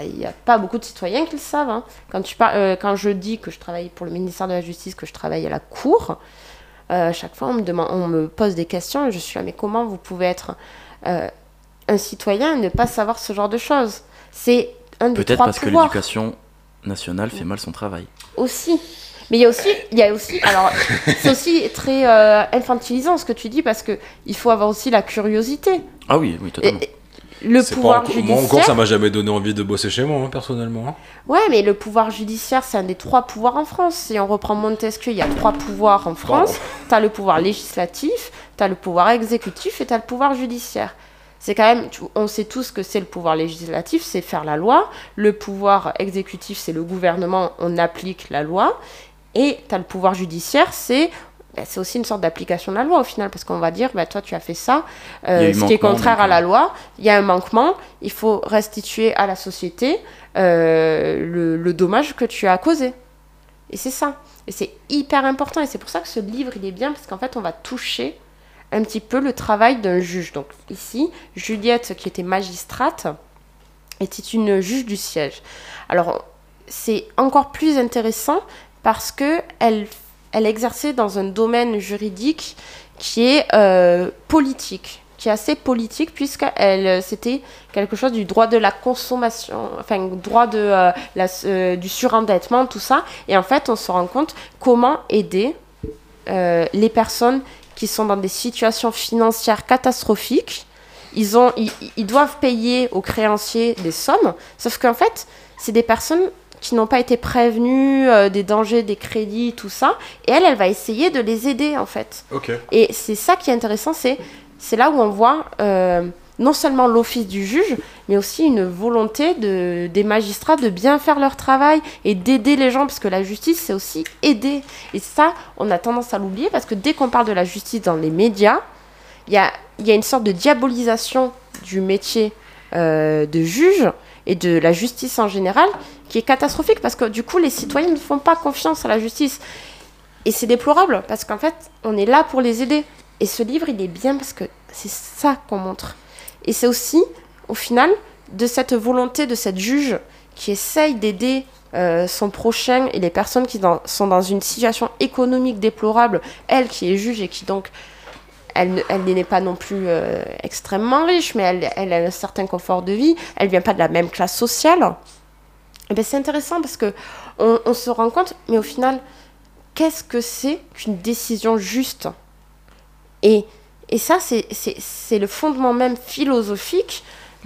il n'y a, pas beaucoup de citoyens qui le savent. hein. Quand, tu par- euh, quand je dis que je travaille pour le ministère de la Justice, que je travaille à la Cour, euh, chaque fois on me, demande, on me pose des questions et je suis là, mais comment vous pouvez être euh, un citoyen et ne pas savoir ce genre de choses? C'est un des Peut-être parce que l'éducation nationale fait mal son travail. aussi. Mais il y a aussi, il y a aussi, alors c'est aussi très euh, infantilisant ce que tu dis parce que il faut avoir aussi la curiosité. Ah oui, oui, totalement. et le C'est pas pouvoir encore- judiciaire. Moi encore, ça m'a jamais donné envie de bosser chez moi, hein, personnellement. hein. Ouais, mais le pouvoir judiciaire, c'est un des trois pouvoirs en France. Si on reprend Montesquieu, il y a trois pouvoirs en France. Tu as le pouvoir législatif, tu as le pouvoir exécutif et tu as le pouvoir judiciaire. C'est quand même, on sait tous que c'est le pouvoir législatif, c'est faire la loi. Le pouvoir exécutif, c'est le gouvernement, on applique la loi. Et tu as le pouvoir judiciaire, c'est ben, c'est aussi une sorte d'application de la loi au final, parce qu'on va dire, ben, toi tu as fait ça, euh, ce qui est contraire à la euh, loi, il y a un manquement, il faut restituer à la société euh, le, le dommage que tu as causé. Et c'est ça. Et c'est hyper important. Et c'est pour ça que ce livre, il est bien, parce qu'en fait, on va toucher un petit peu le travail d'un juge. Donc ici, Juliette, qui était magistrate, était une juge du siège. Alors, c'est encore plus intéressant parce que elle, exerçait dans un domaine juridique qui est euh, politique, qui est assez politique, puisqu'elle euh, c'était quelque chose du droit de la consommation, enfin droit de euh, la, du surendettement, tout ça. Et en fait, on se rend compte comment aider les personnes qui sont dans des situations financières catastrophiques. Ils, ont, ils, ils doivent payer aux créanciers des sommes, sauf qu'en fait, c'est des personnes qui n'ont pas été prévenues euh, des dangers, des crédits, tout ça. Et elle, elle va essayer de les aider, en fait. Ok. Et c'est ça qui est intéressant, c'est c'est là où on voit euh, non seulement l'office du juge, mais aussi une volonté de, des magistrats de bien faire leur travail et d'aider les gens, parce que la justice, c'est aussi aider. Et ça, on a tendance à l'oublier, parce que dès qu'on parle de la justice dans les médias, il y a, il y a une sorte de diabolisation du métier euh, de juge et de la justice en général qui est catastrophique, parce que du coup, les citoyens ne font pas confiance à la justice. Et c'est déplorable, parce qu'en fait, on est là pour les aider. Et ce livre, il est bien parce que c'est ça qu'on montre. Et c'est aussi, au final, de cette volonté de cette juge qui essaye d'aider euh, son prochain et les personnes qui sont dans une situation économique déplorable, elle qui est juge et qui donc, elle, ne- elle n'est pas non plus euh, extrêmement riche, mais elle, a un certain confort de vie, elle vient pas de la même classe sociale. Et ben, c'est intéressant parce que on, on se rend compte, mais au final, qu'est-ce que c'est qu'une décision juste? Et, et ça, c'est- c'est c'est le fondement même philosophique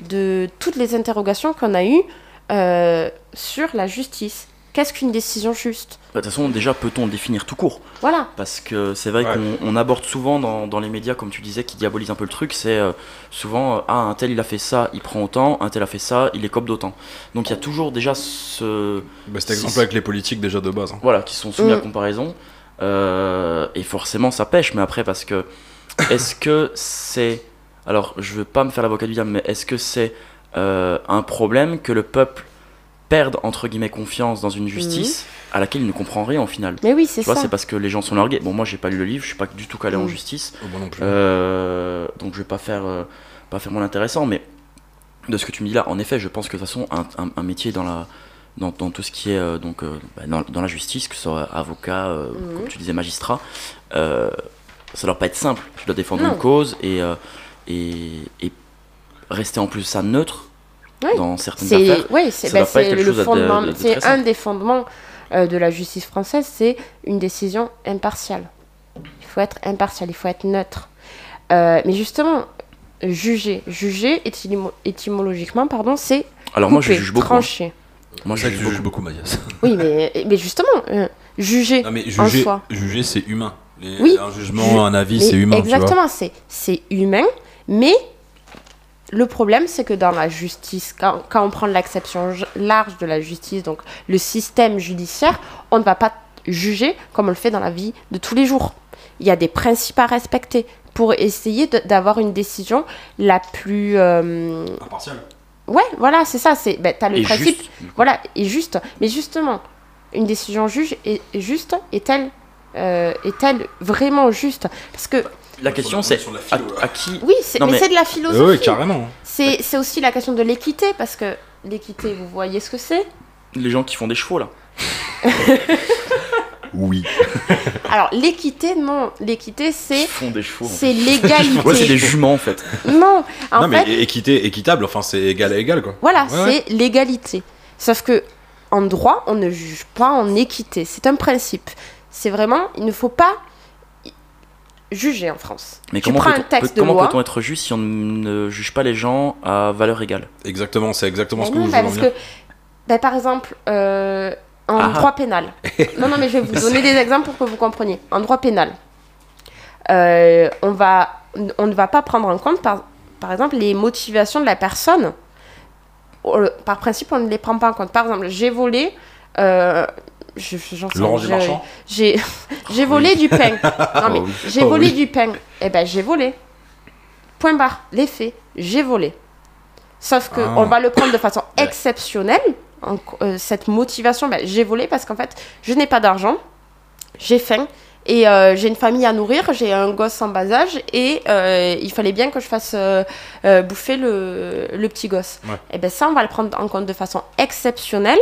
de toutes les interrogations qu'on a eues euh, sur la justice. Qu'est-ce qu'une décision juste? Bah, De toute façon, déjà, peut-on le définir tout court? Voilà. Parce que c'est vrai Ouais. qu'on on aborde souvent dans, dans les médias, comme tu disais, qui diabolisent un peu le truc, c'est euh, souvent, euh, ah, un tel il a fait ça, il prend autant, un tel a fait ça, il écope d'autant. Donc il y a toujours déjà ce... Bah, cet exemple avec les politiques déjà de base. hein. Voilà, qui sont soumis à Mm. comparaison. Euh, et forcément, ça pêche, mais après, parce que, est-ce que c'est... Alors, je veux pas me faire l'avocat du diable, mais est-ce que c'est euh, un problème que le peuple perde, entre guillemets, confiance dans une justice à laquelle il ne comprend rien au final? Mais oui, c'est tu vois, ça. c'est parce que les gens sont largués. Bon, moi, j'ai pas lu le livre, je suis pas du tout calé en justice, Oh, moi non plus. euh, donc je vais pas faire, euh, pas faire mon intéressant. Mais de ce que tu me dis là, en effet, je pense que de toute façon, un, un- un métier dans la, dans, dans tout ce qui est euh, donc euh, bah, dans, dans la justice, que ce soit avocat, euh, comme tu disais, magistrat, euh, ça doit pas être simple. Tu dois défendre Non. une cause et, euh, et, et rester en plus ça neutre Oui. dans certaines affaires. oui, c'est ben, de- un des fondements euh, de la justice française, c'est une décision impartiale. Il faut être impartial, il faut être neutre. Euh, mais justement, juger. Juger, étymo- étymologiquement, pardon, c'est Alors moi je juge beaucoup. hein. trancher. Moi je juge beaucoup. beaucoup, Mathias. Oui, mais, mais justement, euh, juger. Non, mais En juger, soi. juger c'est humain. Les- Oui. Un jugement, Ju- un avis, c'est humain. Exactement, c'est humain, mais le problème, c'est que dans la justice, quand, quand on prend l'acception large de la justice, donc le système judiciaire, on ne va pas juger comme on le fait dans la vie de tous les jours. Il y a des principes à respecter pour essayer d'avoir une décision la plus... euh, Impartial. Ouais, voilà, c'est ça. C'est, ben, t'as le Et principe, juste. voilà, et juste. Mais justement, une décision juge est est juste est-elle euh, est-elle vraiment juste Parce que La question c'est à, à qui oui, c'est, Non, mais, mais- c'est de la philosophie. oui, carrément. c'est, c'est aussi la question de l'équité parce que l'équité, vous voyez ce que c'est les gens qui font des chevaux là. Oui. Alors l'équité, non, l'équité c'est Qui font des chevaux. c'est l'égalité. Ouais, c'est des juments en fait. Non, en non, fait, mais équité, équitable, enfin, c'est égal à égal, quoi. Voilà, Ouais, ouais. c'est l'égalité. Sauf que en droit, on ne juge pas en équité. C'est un principe. C'est vraiment, il ne faut pas juger en France. Mais tu comment prends peut-on un texte peut- comment de loi. peut-on être juste si on ne juge pas les gens à valeur égale? Exactement, c'est exactement Mais ce que vous bah, voulez en parce que, bah, par exemple, euh, en Ah. droit pénal. non, non, mais je vais vous donner des exemples pour que vous compreniez. En droit pénal, euh, on, va, on ne va pas prendre en compte, par, par exemple, les motivations de la personne. On- Par principe, on ne les prend pas en compte. Par exemple, j'ai volé. euh, J'ai j'ai volé du pain. Non, mais Oh j'ai Oh volé du pain. Eh ben, j'ai volé. Point barre. Les faits. J'ai volé. Sauf que Ah. on va le prendre de façon exceptionnelle. en- euh, cette motivation, ben, j'ai volé parce qu'en fait, je n'ai pas d'argent, j'ai faim et euh, j'ai une famille à nourrir, j'ai un gosse en bas âge et euh, il fallait bien que je fasse bouffer le, le petit gosse. Ouais. Et ben ça, on va le prendre en compte de façon exceptionnelle.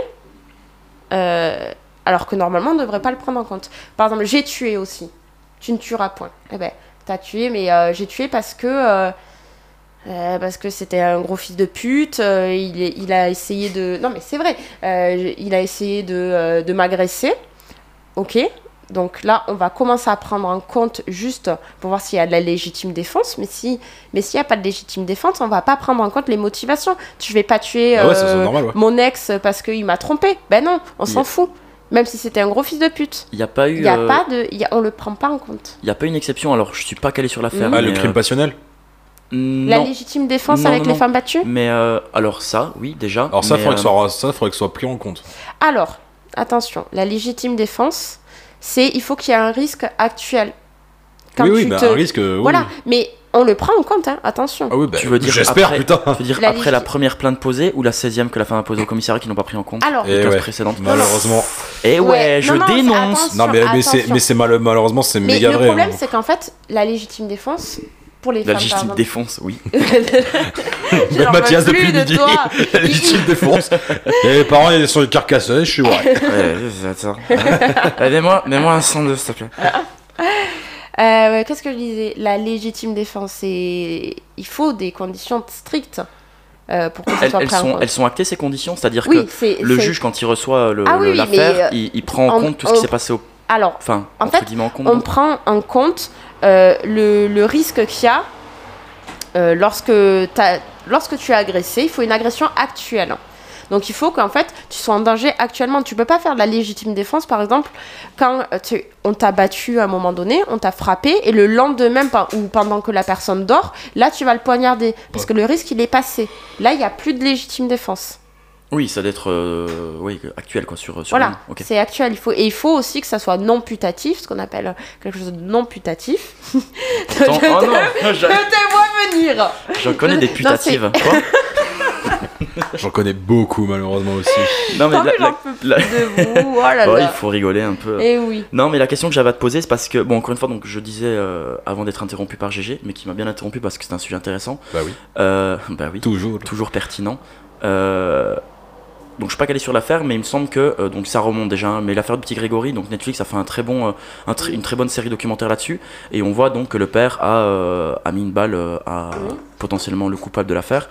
euh, alors que normalement, on ne devrait pas le prendre en compte. Par exemple, j'ai tué aussi. Tu ne tueras point. Eh ben, t'as tué, mais euh, j'ai tué parce que euh, euh, parce que c'était un gros fils de pute. il, il a essayé de. Non, mais c'est vrai. il a essayé de, de m'agresser. Ok. Donc là, on va commencer à prendre en compte juste pour voir s'il y a de la légitime défense. Mais si, mais s'il n'y a pas de légitime défense, on va pas prendre en compte les motivations. Tu vais pas tuer Ah ouais, ça, c'est normal, ouais. mon ex parce qu'il m'a trompé. Ben non, on s'en fout. Même si c'était un gros fils de pute. Il n'y a pas eu. Il y a euh, pas de, il y a- on le prend pas en compte. il y a pas une exception. Alors je suis pas calé sur l'affaire. Mhm. Ah, le crime euh, passionnel La non. légitime défense Non, avec non, les non. femmes battues Mais euh, alors ça, oui déjà. Alors, ça, mais, faudrait que, euh, faudrait que ce soit pris en compte. Alors, attention, la légitime défense, c'est il faut qu'il y ait un risque actuel. Quand oui, oui, tu bah, te- un risque. oui, Voilà, oui. mais on le prend en compte, hein, attention. Ah oui, bah, Tu veux dire J'espère, après- putain. Je veux dire La après la première plainte posée ou la 16e que la femme a posée au commissariat qui n'ont pas pris en compte Alors, les 15 ouais. précédentes. Malheureusement. Et ouais, Ouais, je non, non, c'est- dénonce. Non, mais, mais c'est mais c'est mal, malheureusement, c'est mais méga le vrai. problème, hein. c'est qu'en fait, la légitime défense, pour les La femmes, légitime défense, oui. Mathias depuis de midi. toi. La légitime défense. Et les parents, ils sont carcassés, je suis ouais. ouais, ça. Aidez-moi, mets-moi un son de s'il te plaît. Euh, Qu'est-ce que je disais La légitime défense, c'est... il faut des conditions strictes euh, pour que Elles, soit elles sont, elles sont actées ces conditions, c'est-à-dire Oui, que le juge quand il reçoit Ah oui, l'affaire, euh, il, il prend en en- compte tout ce qui s'est passé au, Alors, enfin, En fait, guillemets en compte. on prend en compte le, le risque qu'il y a lorsque, lorsque tu es agressé. Il faut une agression actuelle. Donc il faut qu'en fait tu sois en danger actuellement. Tu peux pas faire de la légitime défense, par exemple, quand euh, tu- on t'a battu à un moment donné, on t'a frappé, et le lendemain ou pendant que la personne dort, là tu vas le poignarder. Parce que le risque il est passé. Là il n'y a plus de légitime défense. Oui, ça doit être euh, oui, actuel quoi sur, sur Voilà, c'est actuel. Il faut, et il faut aussi que ça soit non putatif, ce qu'on appelle quelque chose de non putatif. Attends, je, oh te, non, je je, te vois venir. j'en connais des putatives. Quoi J'en connais beaucoup, malheureusement aussi. non mais la- de vous. Oh là il là. faut rigoler un peu. Eh oui. Non, mais la question que j'avais à te poser, c'est parce que, bon, encore une fois, donc, je disais euh, avant d'être interrompu par GG, mais qui m'a bien interrompu parce que c'est un sujet intéressant. Bah oui. Euh, bah oui, Toujours. toujours pertinent. Euh, donc je suis pas calé sur l'affaire, mais il me semble que euh, donc ça remonte déjà. hein, mais l'affaire du petit Grégory, donc Netflix a fait un très bon, euh, un tr- une très bonne série documentaire là-dessus, et on voit donc que le père a, euh, a mis une balle euh, à Mhm. potentiellement le coupable de l'affaire.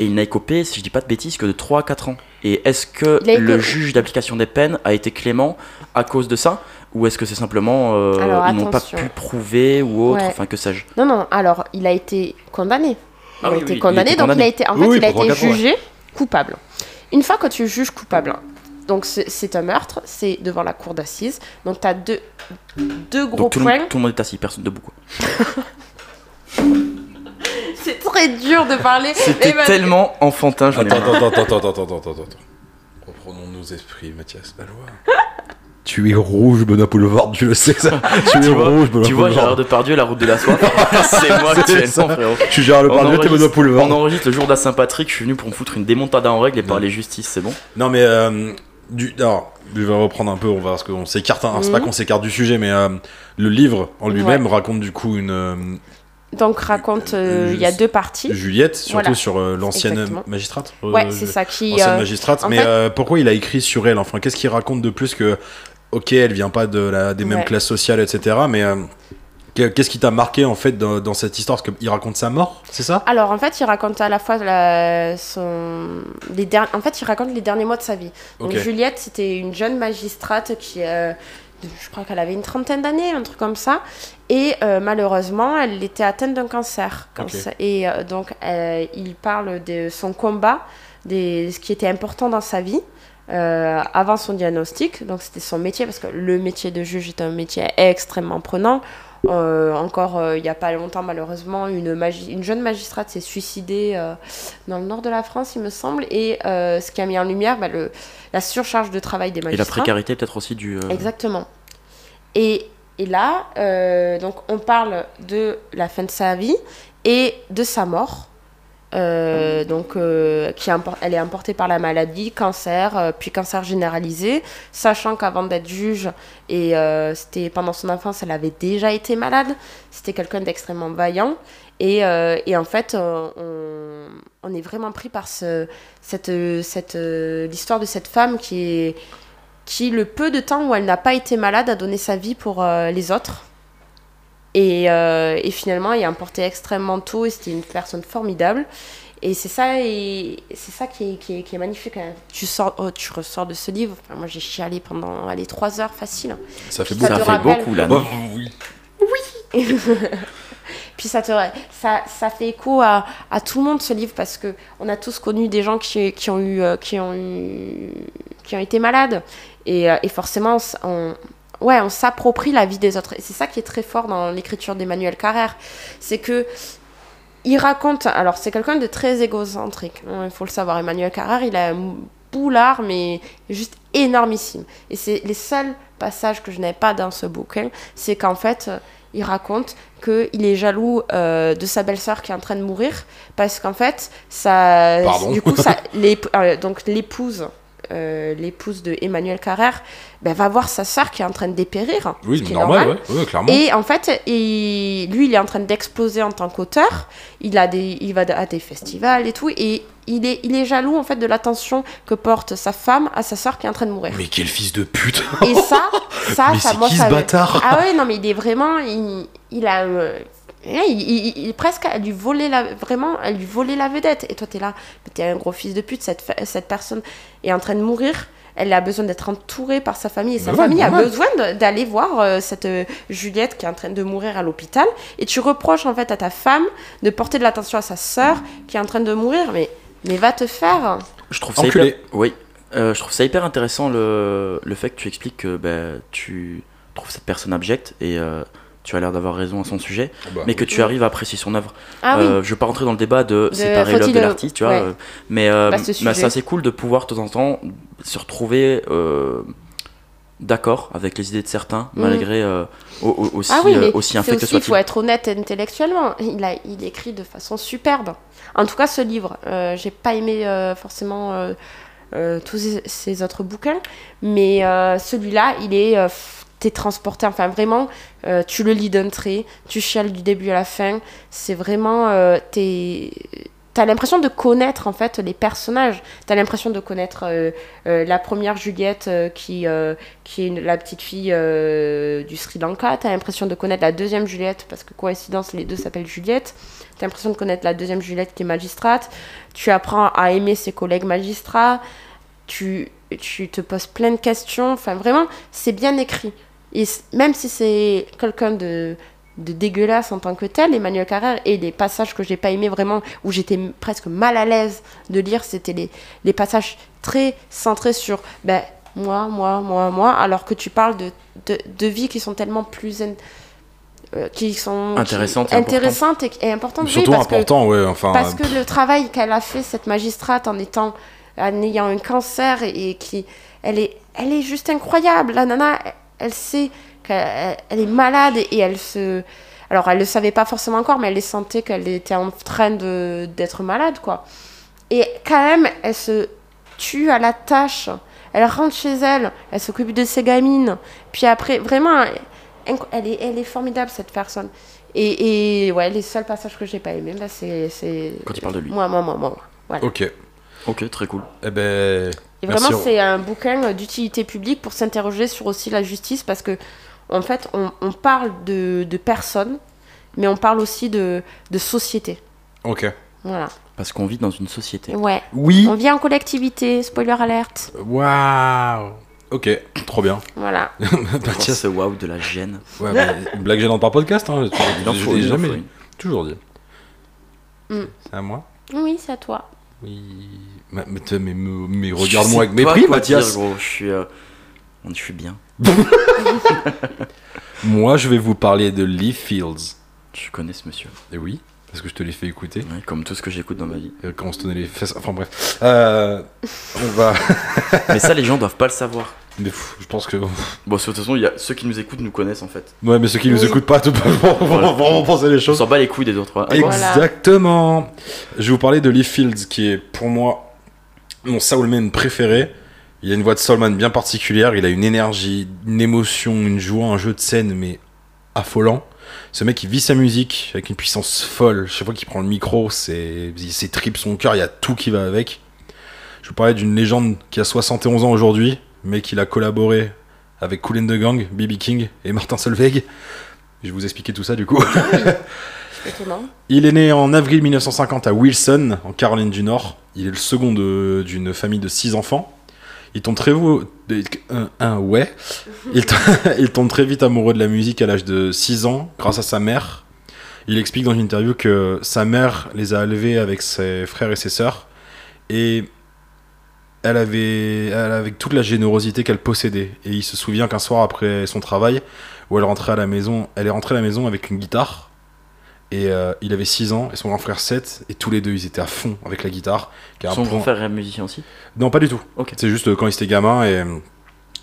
Et il n'a écopé, si je dis pas de bêtises, que de 3 à 4 ans. Et est-ce que Il a le juge d'application des peines a été clément à cause de ça Ou est-ce que c'est simplement euh, Alors, ils n'ont pas pu prouver ou autre Ouais. Enfin, que sais-je? Non, non. Alors, il a été condamné. il Ah a oui, été oui, il condamné, donc il a été, en Oui, fait, oui, il a été 3-4 ans, ouais. jugé coupable. Une fois que tu juges coupable, donc c'est- un meurtre, c'est devant la cour d'assises. Donc tu as deux, deux gros Donc tout le, points. monde, tout le monde est assis, personne debout. quoi. C'est très dur de parler. C'était bah- tellement enfantin, j'en ai Attends, attends, attends, attends, attends, attends, attends, attends. Reprenons nos esprits, Mathias Valois. Tu es rouge, Benoît Boulevard, tu le sais ça. Tu es Tu vois, rouge, Benoît Tu vois. Gérard Depardieu, la route de la soif C'est moi actuellement, ça. frérot. Je suis Gérard Depardieu, t'es Benoît Boulevard. On enregistre le jour de la Saint-Patrick, je suis venu pour me foutre une démontada en règle et parler justice, c'est bon Non mais euh, du, alors, je vais reprendre un peu, on va parce qu'on s'écarte. hein, C'est pas Mhm. qu'on s'écarte du sujet, mais euh, le livre en lui-même raconte du coup une euh, Donc raconte, euh, il y a deux parties. Juliette, surtout Voilà. sur euh, l'ancienne magistrate. euh, Ouais, c'est ça qui. Ancienne euh, magistrate. Mais fait- pourquoi il a écrit sur elle? Enfin, qu'est-ce qu'il raconte de plus que ok, elle vient pas de la, des mêmes Ouais. classes sociales, etc. Mais que- qu'est-ce qui t'a marqué en fait dans, dans cette histoire? Parce qu'il raconte sa mort, c'est ça? Alors en fait, il raconte à la fois la- son... les der- en fait, il raconte les derniers mois de sa vie. Donc. Juliette, c'était une jeune magistrate qui, euh, je crois qu'elle avait une trentaine d'années, un truc comme ça. Et euh, malheureusement, elle était atteinte d'un cancer. Cancer. Et euh, donc, euh, il parle de son combat, de ce qui était important dans sa vie. avant son diagnostic, donc c'était son métier, parce que le métier de juge est un métier extrêmement prenant. Euh, encore euh, il n'y a pas longtemps, malheureusement, une, magi- une jeune magistrate s'est suicidée euh, dans le nord de la France, il me semble, et ce qui a mis en lumière bah, le, la surcharge de travail des Et la magistrats. précarité peut-être aussi du... Exactement. Et, et là, donc on parle de la fin de sa vie et de sa mort. Euh, donc, euh, qui est elle est emportée par la maladie, cancer, euh, puis cancer généralisé, sachant qu'avant d'être juge, et c'était pendant son enfance, elle avait déjà été malade. C'était quelqu'un d'extrêmement vaillant. Et, en fait, on, est vraiment pris par ce, cette, l'histoire de cette femme qui qui, le peu de temps où elle n'a pas été malade, a donné sa vie pour les autres. Et, euh, et finalement, est emportée extrêmement tôt et c'était une personne formidable. Et c'est ça, et c'est ça qui est, qui, est, qui est magnifique. hein. Tu, sors, oh, tu ressors de ce livre. Enfin, moi, j'ai chialé pendant allez, trois heures facile. Ça fait Ça beaucoup. Ça te fait rappelle- beaucoup là, Oh, non oui. Puis ça, te, ça, ça fait écho à, à tout le monde ce livre parce que on a tous connu des gens qui, qui, ont, eu, euh, qui, ont, eu, qui ont été malades. Et, euh, et forcément, on, ouais, on s'approprie la vie des autres. Et c'est ça qui est très fort dans l'écriture d'Emmanuel Carrère. C'est que il raconte. Alors, c'est quelqu'un de très égocentrique. hein, Il faut le savoir. Emmanuel Carrère, il a un boulard, mais juste énormissime. Et c'est les seuls passages que je n'avais pas dans ce bouquin. C'est qu'en fait, euh, il raconte qu'il est jaloux euh, de sa belle-sœur qui est en train de mourir. Parce qu'en fait, ça. Pardon. Du coup, ça, euh, donc l'épouse. Euh, l'épouse de Emmanuel Carrère ben, va voir sa sœur qui est en train de dépérir Oui, ce qui est normal, ouais, ouais, clairement. et en fait, il- lui, il est en train d'exploser en tant qu'auteur. Il, a des, il va à des festivals et tout. Et il est, il est jaloux, en fait, de l'attention que porte sa femme à sa sœur qui est en train de mourir. Mais quel fils de pute Et ça, ça, Mais ça, c'est moi, qui ça ce bâtard? Ah ouais, non, mais il est vraiment... Il, il a... euh, il, il- il est presque à lui voler la vraiment à lui voler la vedette. Et toi t'es là mais t'es un gros fils de pute cette, cette personne est en train de mourir. Elle a besoin d'être entourée par sa famille. Et sa Bah ouais, famille a besoin d'aller voir euh, cette euh, Juliette qui est en train de mourir à l'hôpital. Et tu reproches en fait à ta femme de porter de l'attention à sa sœur qui est en train de mourir. Mais mais va te faire. Je trouve ça Enculé. hyper... Oui. Euh, je trouve ça hyper intéressant le, le fait que tu expliques que ben, tu trouves cette personne abjecte et euh, tu as l'air d'avoir raison à son sujet, Bah, mais que tu arrives à apprécier son œuvre. ah oui Euh, je veux pas rentrer dans le débat de, De séparer l'œuvre de l'artiste, tu vois. ouais. euh, mais euh, mais sujet. c'est assez cool de pouvoir de temps en temps se retrouver euh, d'accord avec les idées de certains, Mhm. malgré euh, au- au- aussi, Ah oui, euh, aussi c'est infect que aussi, il faut être honnête intellectuellement. Il, a, il écrit de façon superbe. En tout cas, ce livre, euh, j'ai pas aimé euh, forcément euh, euh, tous ces, ces autres bouquins, mais euh, celui-là, il est, euh, t'es transporté. Enfin, vraiment, euh, tu le lis d'un trait, tu chiales du début à la fin. C'est vraiment, euh, t'es T'as l'impression de connaître en fait les personnages. T'as l'impression de connaître euh, la première Juliette qui, qui est la petite fille du Sri Lanka. T'as l'impression de connaître la deuxième Juliette parce que coïncidence les deux s'appellent Juliette. T'as l'impression de connaître la deuxième Juliette qui est magistrate. Tu apprends à aimer ses collègues magistrats. Tu, tu te poses plein de questions. Enfin vraiment, c'est bien écrit. Et même si c'est quelqu'un de de dégueulasse en tant que tel, Emmanuel Carrère, et les passages que j'ai pas aimé vraiment, où j'étais presque mal à l'aise de lire, c'était les, les passages très centrés sur ben, moi, moi, moi, moi, alors que tu parles de, de, de vies qui sont tellement plus. in- euh, qui sont qui- Intéressantes et importantes. et, et importantes. oui, Surtout parce que- important, ouais. Enfin, parce que le travail qu'elle a fait, cette magistrate, en étant, en ayant un cancer et, et qui, elle est, elle est juste incroyable. La nana, elle, sait qu'elle elle est malade et, elle se, alors elle le savait pas forcément encore, mais elle les sentait qu'elle était en train de d'être malade, quoi. Et quand même, elle se tue à la tâche. Elle rentre chez elle, elle s'occupe de ses gamines. Puis après, vraiment, elle est, elle est formidable cette personne. Et, et ouais, les seuls passages que j'ai pas aimés, bah, c'est, c'est Quand il parle de lui. moi, moi, moi, moi. Voilà. ok. Ok, très cool. Eh ben. Et vraiment, c'est un bouquin d'utilité publique pour s'interroger sur aussi la justice parce que, en fait, on, on parle de, de personnes, mais on parle aussi de, de société. Ok. Voilà. Parce qu'on vit dans une société. Ouais. Oui. On vit en collectivité, spoiler alerte. Waouh. Ok, trop bien. Voilà. Mathias, ce waouh de la gêne. ouais, mais une blague gênante par podcast, hein. Je, je l'ai jamais dit. Toujours dit. Mm. C'est à moi Oui, c'est à toi. Oui. Mais, mais, mais, mais- mais regarde-moi avec mépris, Mathias. dire, gros. Je suis, euh, je suis bien. Moi, je vais vous parler de Lee Fields. Je connais ce monsieur. Et oui, parce que je te l'ai fait écouter. Ouais, comme tout ce que j'écoute dans ma vie. euh, Quand on se tenait les fesses. Enfin bref. Euh, on va. Mais ça, les gens doivent pas le savoir. Mais pff, je pense que. Bon, de toute façon, il y a... ceux qui nous écoutent nous connaissent en fait. Ouais, mais ceux qui nous Oui. écoutent pas, tout pas vont Voilà. vraiment penser les On choses. s'en bat les couilles des autres. Voilà. Exactement. Je vais vous parler de Lee Fields, qui est pour moi mon soulman préféré. Il a une voix de soulman bien particulière. Il a une énergie, une émotion, une joie, un jeu de scène, mais affolant. Ce mec, il vit sa musique avec une puissance folle. Chaque fois qu'il prend le micro, c'est ses tripes, son cœur, il y a tout qui va avec. Je vous parlais d'une légende qui a 71 ans aujourd'hui, mais qu'il a collaboré avec Cool and the Gang, B.B. King et Martin Solveig. Je vais vous expliquer tout ça du coup. Étonnant. Il est né en avril 1950 à Wilson, en Caroline du Nord. Il est le second d'une famille de six enfants. Il tombe très vite, un, ouais. Il, très vite amoureux de la musique à l'âge de 6 ans, grâce à sa mère. Il explique dans une interview que sa mère les a élevés avec ses frères et ses sœurs, et elle avait, elle toute la générosité qu'elle possédait. Et il se souvient qu'un soir après son travail, où elle rentrait à la maison, elle est rentrée à la maison avec une guitare. Et euh, il avait 6 ans et son grand frère 7 et tous les deux ils étaient à fond avec la guitare. Son grand frère est musicien aussi? Non pas du tout. C'est juste euh, quand ils étaient gamins et euh,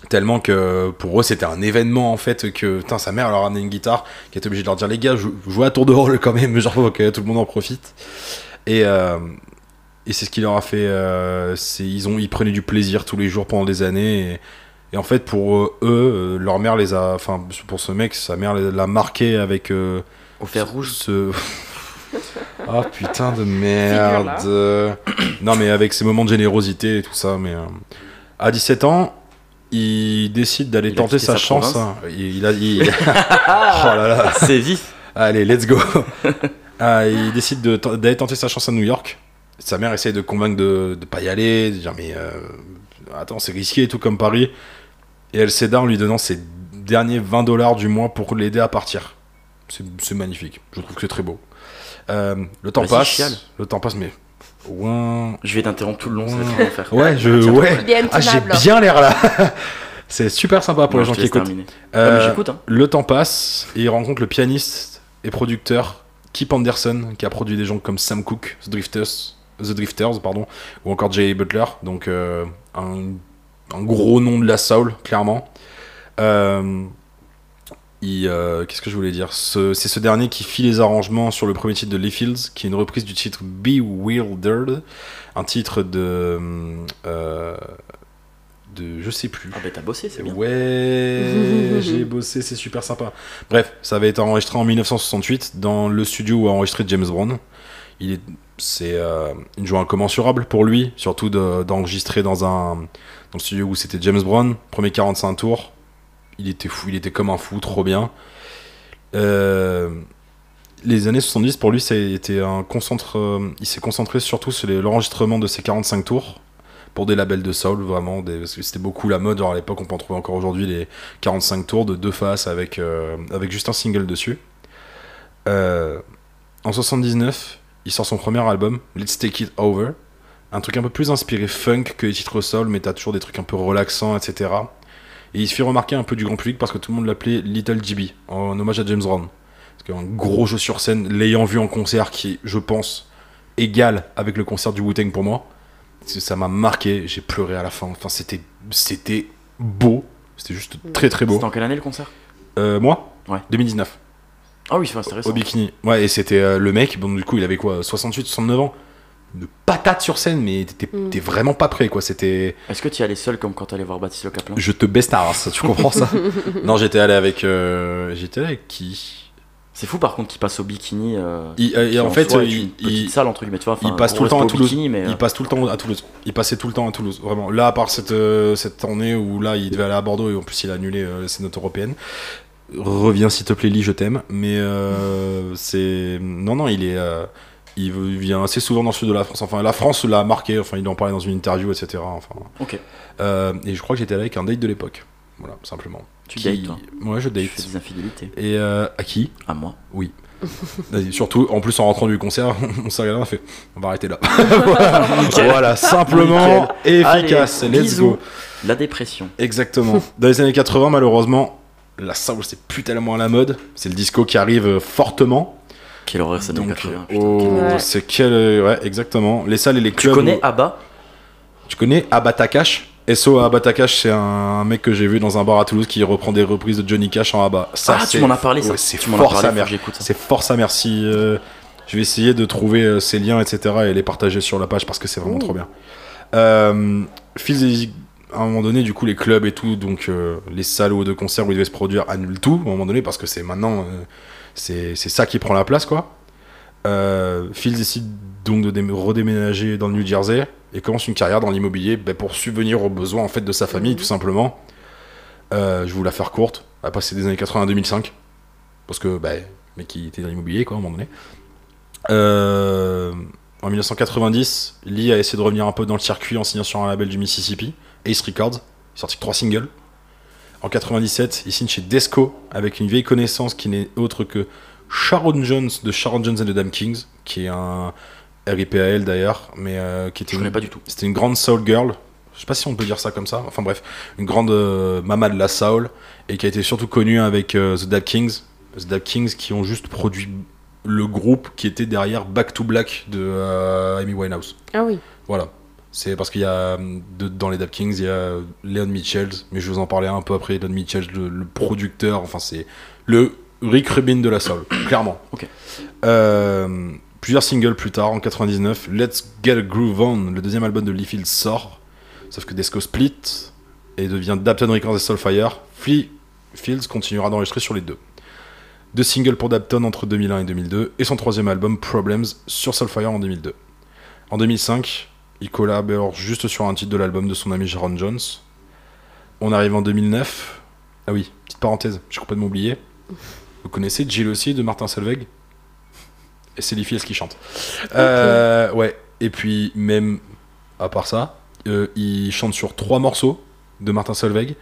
tellement que pour eux c'était un événement en fait que putain, sa mère leur a ramené une guitare qui était obligée de leur dire les gars jou- jouez à tour de rôle quand même genre que tout le monde en profite. Et, euh, et c'est ce qui leur a fait euh, ils ont ils prenaient du plaisir tous les jours pendant des années et, et en fait pour eux leur mère les a enfin pour ce mec sa mère l'a marqué avec euh, Au fer rouge. ce... Ah putain de merde. Non mais avec ses moments de générosité et tout ça, mais euh, à 17 ans, il décide d'aller tenter sa, sa chance. hein. Il, il a, il- oh là là. C'est vif. Allez, let's go. Ah, il décide d'aller tenter sa chance à New York. Sa mère essaye de convaincre de ne pas y aller, de dire mais euh, attends c'est risqué et tout comme Paris. Et elle céda en lui donnant ses derniers 20 dollars du mois pour l'aider à partir. C'est magnifique, je trouve que c'est très beau. Euh, le temps Vas-y, passe, chiale. le temps passe mais... Ouin. Je vais t'interrompre tout le long, ça va être l'enfer. Ouais, je... Ouais. Ah, j'ai bien l'air là C'est super sympa pour Non, les gens qui écoutent. Euh, hein. le temps passe et il rencontre le pianiste et producteur Kip Anderson qui a produit des gens comme Sam Cooke, The Drifters, The Drifters pardon, ou encore Jay Butler, donc euh, un, un gros nom de la soul clairement. Euh, euh, Qu'est-ce que je voulais dire Ce- C'est ce dernier qui fit les arrangements sur le premier titre de Lee Fields, qui est une reprise du titre Bewildered, un titre de euh, de je sais plus. Ah bah t'as bossé, c'est bien. Ouais, j'ai bossé, c'est super sympa. Bref, ça avait été enregistré en 1968 dans le studio où a enregistré James Brown. Il est, c'est euh, une joie incommensurable pour lui, surtout de- d'enregistrer dans un dans le studio où c'était James Brown, premier 45 tours. Il était fou, il était comme un fou, trop bien. Euh, les années 70 pour lui, ça été un concentre, euh, il s'est concentré surtout sur l'enregistrement de ses 45 tours pour des labels de soul vraiment des, parce que c'était beaucoup la mode genre à l'époque on peut en trouver encore aujourd'hui les 45 tours de deux faces avec euh, avec juste un single dessus en 79, il sort son premier album, Let's Take It Over. Un truc un peu plus inspiré funk que les titres soul, mais t'as toujours des trucs un peu relaxants, etc. Et il se fait remarquer un peu du grand public parce que tout le monde l'appelait Little GB, en hommage à James Brown. Parce qu'un gros jeu sur scène, l'ayant vu en concert, qui je pense, égal avec le concert du Wu-Tang pour moi. Ça m'a marqué, j'ai pleuré à la fin. Enfin, c'était, c'était beau. C'était juste très très beau. C'était en quelle année le concert? Euh, moi? Ouais. 2019. Ah oui, c'est intéressant. Au bikini. Ouais, et c'était euh, le mec, bon, du coup, il avait quoi? 68, 69 ans? De patate sur scène, mais t'étais Mm. t'es vraiment pas prêt, quoi. C'était. Est-ce que tu y allais seul comme quand t'allais voir Baptiste Le Caplin? Je te baisse ta race, tu comprends ça? Non, j'étais allé avec. euh, J'étais allé avec qui? C'est fou par contre qu'il passe au bikini. euh, il, euh, et en fait, il, il- salle entre guillemets, tu vois. enfin, il passe tout le temps à Toulouse. bikini, mais, il passe tout le temps à Toulouse. Il passait tout le temps à Toulouse, vraiment. Là, à part cette, euh, cette tournée où là, il devait aller à Bordeaux et en plus, il a annulé euh, ses notes européennes. Reviens s'il te plaît, Lee, je t'aime. Mais euh, c'est. Non, non, il est. il vient assez souvent dans le sud de la France. Enfin, la France l'a marqué. Enfin, il en parlait dans une interview, etc. Enfin, Ok. euh, et je crois que j'étais allé avec un date de l'époque. Voilà, simplement. Tu Qui- dates toi Ouais, je Tu date. fais des infidélités. Et euh, à qui? À moi. Vas-y, Surtout, en plus, en rentrant du concert, on s'est regardé, on a fait on va arrêter là. voilà, simplement, efficace. Allez, Let's bisous. go. La dépression. Exactement. Dans les années 80, malheureusement, la soul, c'est plus tellement à la mode. C'est le disco qui arrive fortement. Quelle horreur ça Donc, 80. putain. oh, c'est quel. euh, Ouais, exactement. Les salles et les Tu clubs. connais où- Abba? Tu connais Abatakash SO Abatakash, c'est un mec que j'ai vu dans un bar à Toulouse qui reprend des reprises de Johnny Cash en Abba. Ça, Ah, c'est- tu m'en as parlé ça. ouais, c'est tu fort sa mère. C'est fort ça, merci. Euh, je vais essayer de trouver euh, ces liens, etc. et les partager sur la page parce que c'est vraiment Ouh. trop bien. Euh, Phil Zizzy, à un moment donné, du coup, les clubs et tout, donc euh, les salles ou de concerts où ils devaient se produire annulent tout à un moment donné parce que c'est maintenant, euh, c'est ça qui prend la place, quoi. Euh, Phil décide donc de dé- redéménager dans le New Jersey et commence une carrière dans l'immobilier ben, pour subvenir aux besoins en fait de sa famille, tout simplement. Euh, je vais vous la faire courte. Après, c'est des années 80 à 2005 parce que ben, mais qui était dans l'immobilier quoi à un moment donné. Euh, en 1990, Lee a essayé de revenir un peu dans le circuit en signant sur un label du Mississippi, Ace Records. Il sorti que trois singles. En 97, il signe chez Desco avec une vieille connaissance qui n'est autre que Sharon Jones de Sharon Jones and the Damn Kings, qui est un RIPAL d'ailleurs, mais euh, qui était Je une- connais pas du tout. c'était une grande soul girl. Je sais pas si on peut dire ça comme ça. Enfin bref, une grande euh, mama de la soul et qui a été surtout connue avec euh, The Dab Kings. The Dab Kings qui ont juste produit le groupe qui était derrière Back to Black de euh, Amy Winehouse. Ah oui. Voilà. C'est parce qu'il y a euh, de- dans les Dab Kings, il y a Leon Mitchells, mais je vous en parler un peu après. Leon Mitchells, le, le producteur, enfin c'est le Rick Rubin de la soul, clairement. Ok. Euh, plusieurs singles plus tard, en 99, Let's Get a Groove On, le deuxième album de Lee Fields sort. Sauf que Desco split et devient Dapton Records et Soulfire. Flea Fields continuera d'enregistrer sur les deux. Deux singles pour Dapton entre 2001 et 2002 et son troisième album Problems sur Soulfire en 2002. En 2005, il collabore juste sur un titre de l'album de son ami Sharon Jones. On arrive en 2009. Ah oui, petite parenthèse, j'ai complètement oublié. Vous connaissez Jill aussi de Martin Solveig? Et c'est Fields qui chante. Euh, ouais, et puis même à part ça, euh, il chante sur trois morceaux de Martin Solveig.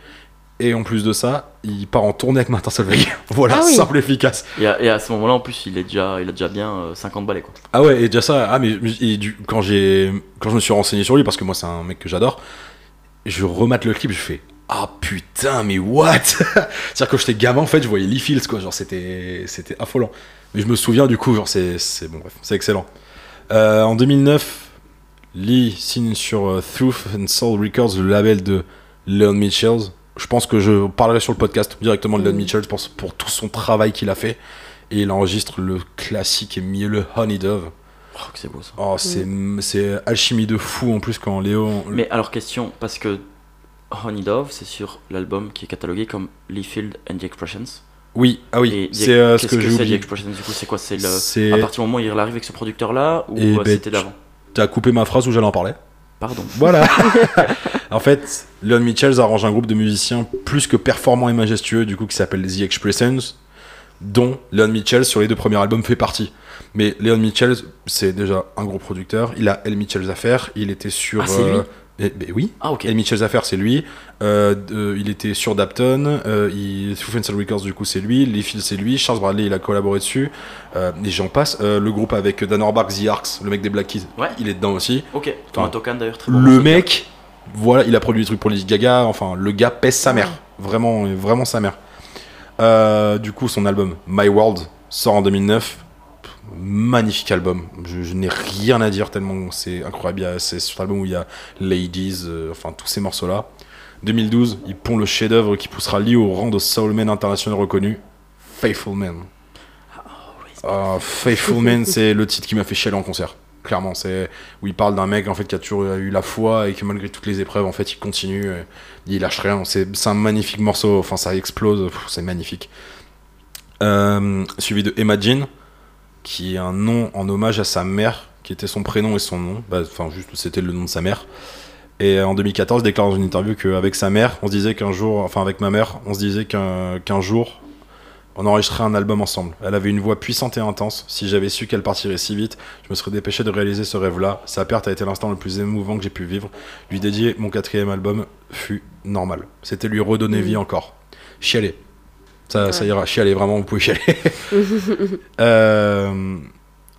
Et en plus de ça, il part en tournée avec Martin Solveig. voilà, Ah oui. simple et efficace. Et à, et à ce moment-là, en plus, il, est déjà, il a déjà bien euh, 50 balais quoi. Ah ouais, et déjà ça, ah mais et du- quand j'ai quand je me suis renseigné sur lui parce que moi c'est un mec que j'adore, je remate le clip, je fais ah putain mais what? C'est-à-dire que j'étais gamin en fait, je voyais Lee Fields quoi, genre c'était c'était affolant. Mais je me souviens du coup, genre c'est c'est bon bref, c'est excellent. Euh, en 2009, Lee signe sur euh, Truth and Soul Records, le label de Leon Mitchells. Je pense que je parlerai sur le podcast directement de Leon Mhm. Mitchells pour, pour tout son travail qu'il a fait. Et il enregistre le classique et mielleux Honey Dove. Oh, que c'est beau ça. Oh, c'est c'est alchimie de fou en plus quand Léo. Mais alors, question, parce que Honey Dove, c'est sur l'album qui est catalogué comme Lee Field and the Expressions. Oui, ah oui, c'est euh, ce qu'est-ce que j'ai c'est The oublié. Expressions du coup C'est quoi C'est le. C'est. À partir du moment où il arrive avec ce producteur-là ou Eh euh, ben, c'était d'avant? T'as coupé ma phrase où j'allais en parler? Pardon. Voilà. en fait, Leon Mitchells arrange un groupe de musiciens plus que performants et majestueux, du coup, qui s'appelle The Expressions, dont Leon Mitchells sur les deux premiers albums fait partie. Mais Leon Mitchells, c'est déjà un gros producteur. Il a El Mitchells à faire. Il était sur. Ah, c'est lui Eh, ben oui. Ah, ok. Et Mitchell Zaffer, c'est lui. Euh, il était sur Dapton. Euh, il, Through Fence Records, du coup, c'est lui. Lee Fields, c'est lui. Charles Bradley, il a collaboré dessus. Euh, et j'en passe. Euh, le groupe avec Dan Orbach, The Arcs, le mec des Black Keys, Ouais. il est dedans aussi. Ok. Thomas Tokan d'ailleurs, très bon Le mec, voilà, il a produit des trucs pour Lady Gaga. Enfin, le gars pèse sa mère. Vraiment, vraiment sa mère. Euh, du coup, son album My World sort en 2009. Magnifique album. Je, je n'ai rien à dire tellement c'est incroyable. C'est sur l'album où il y a Ladies, euh, enfin tous ces morceaux-là. 2012, il pond le chef-d'œuvre qui poussera Lee au rang de soulman international reconnu. Faithful Man. Ah, Faithful Man, c'est le titre qui m'a fait chialer en concert. Clairement, c'est où il parle d'un mec en fait qui a toujours eu la foi et que malgré toutes les épreuves, en fait, il continue, euh, il lâche rien. C'est un magnifique morceau. Enfin, ça explose. C'est magnifique. Euh, suivi de Imagine, qui est un nom en hommage à sa mère, qui était son prénom et son nom. Bah, Enfin, juste c'était le nom de sa mère. Et en 2014, il déclare dans une interview qu'avec sa mère, on se disait qu'un jour, enfin avec ma mère, on se disait qu'un qu'un jour, on enregistrerait un album ensemble. Elle avait une voix puissante et intense. Si j'avais su qu'elle partirait si vite, je me serais dépêché de réaliser ce rêve-là. Sa perte a été l'instant le plus émouvant que j'ai pu vivre. Lui dédier mon quatrième album fut normal. C'était lui redonner vie encore. Chialer. Ça, ira. Chialer, vraiment, vous pouvez chialer. Euh,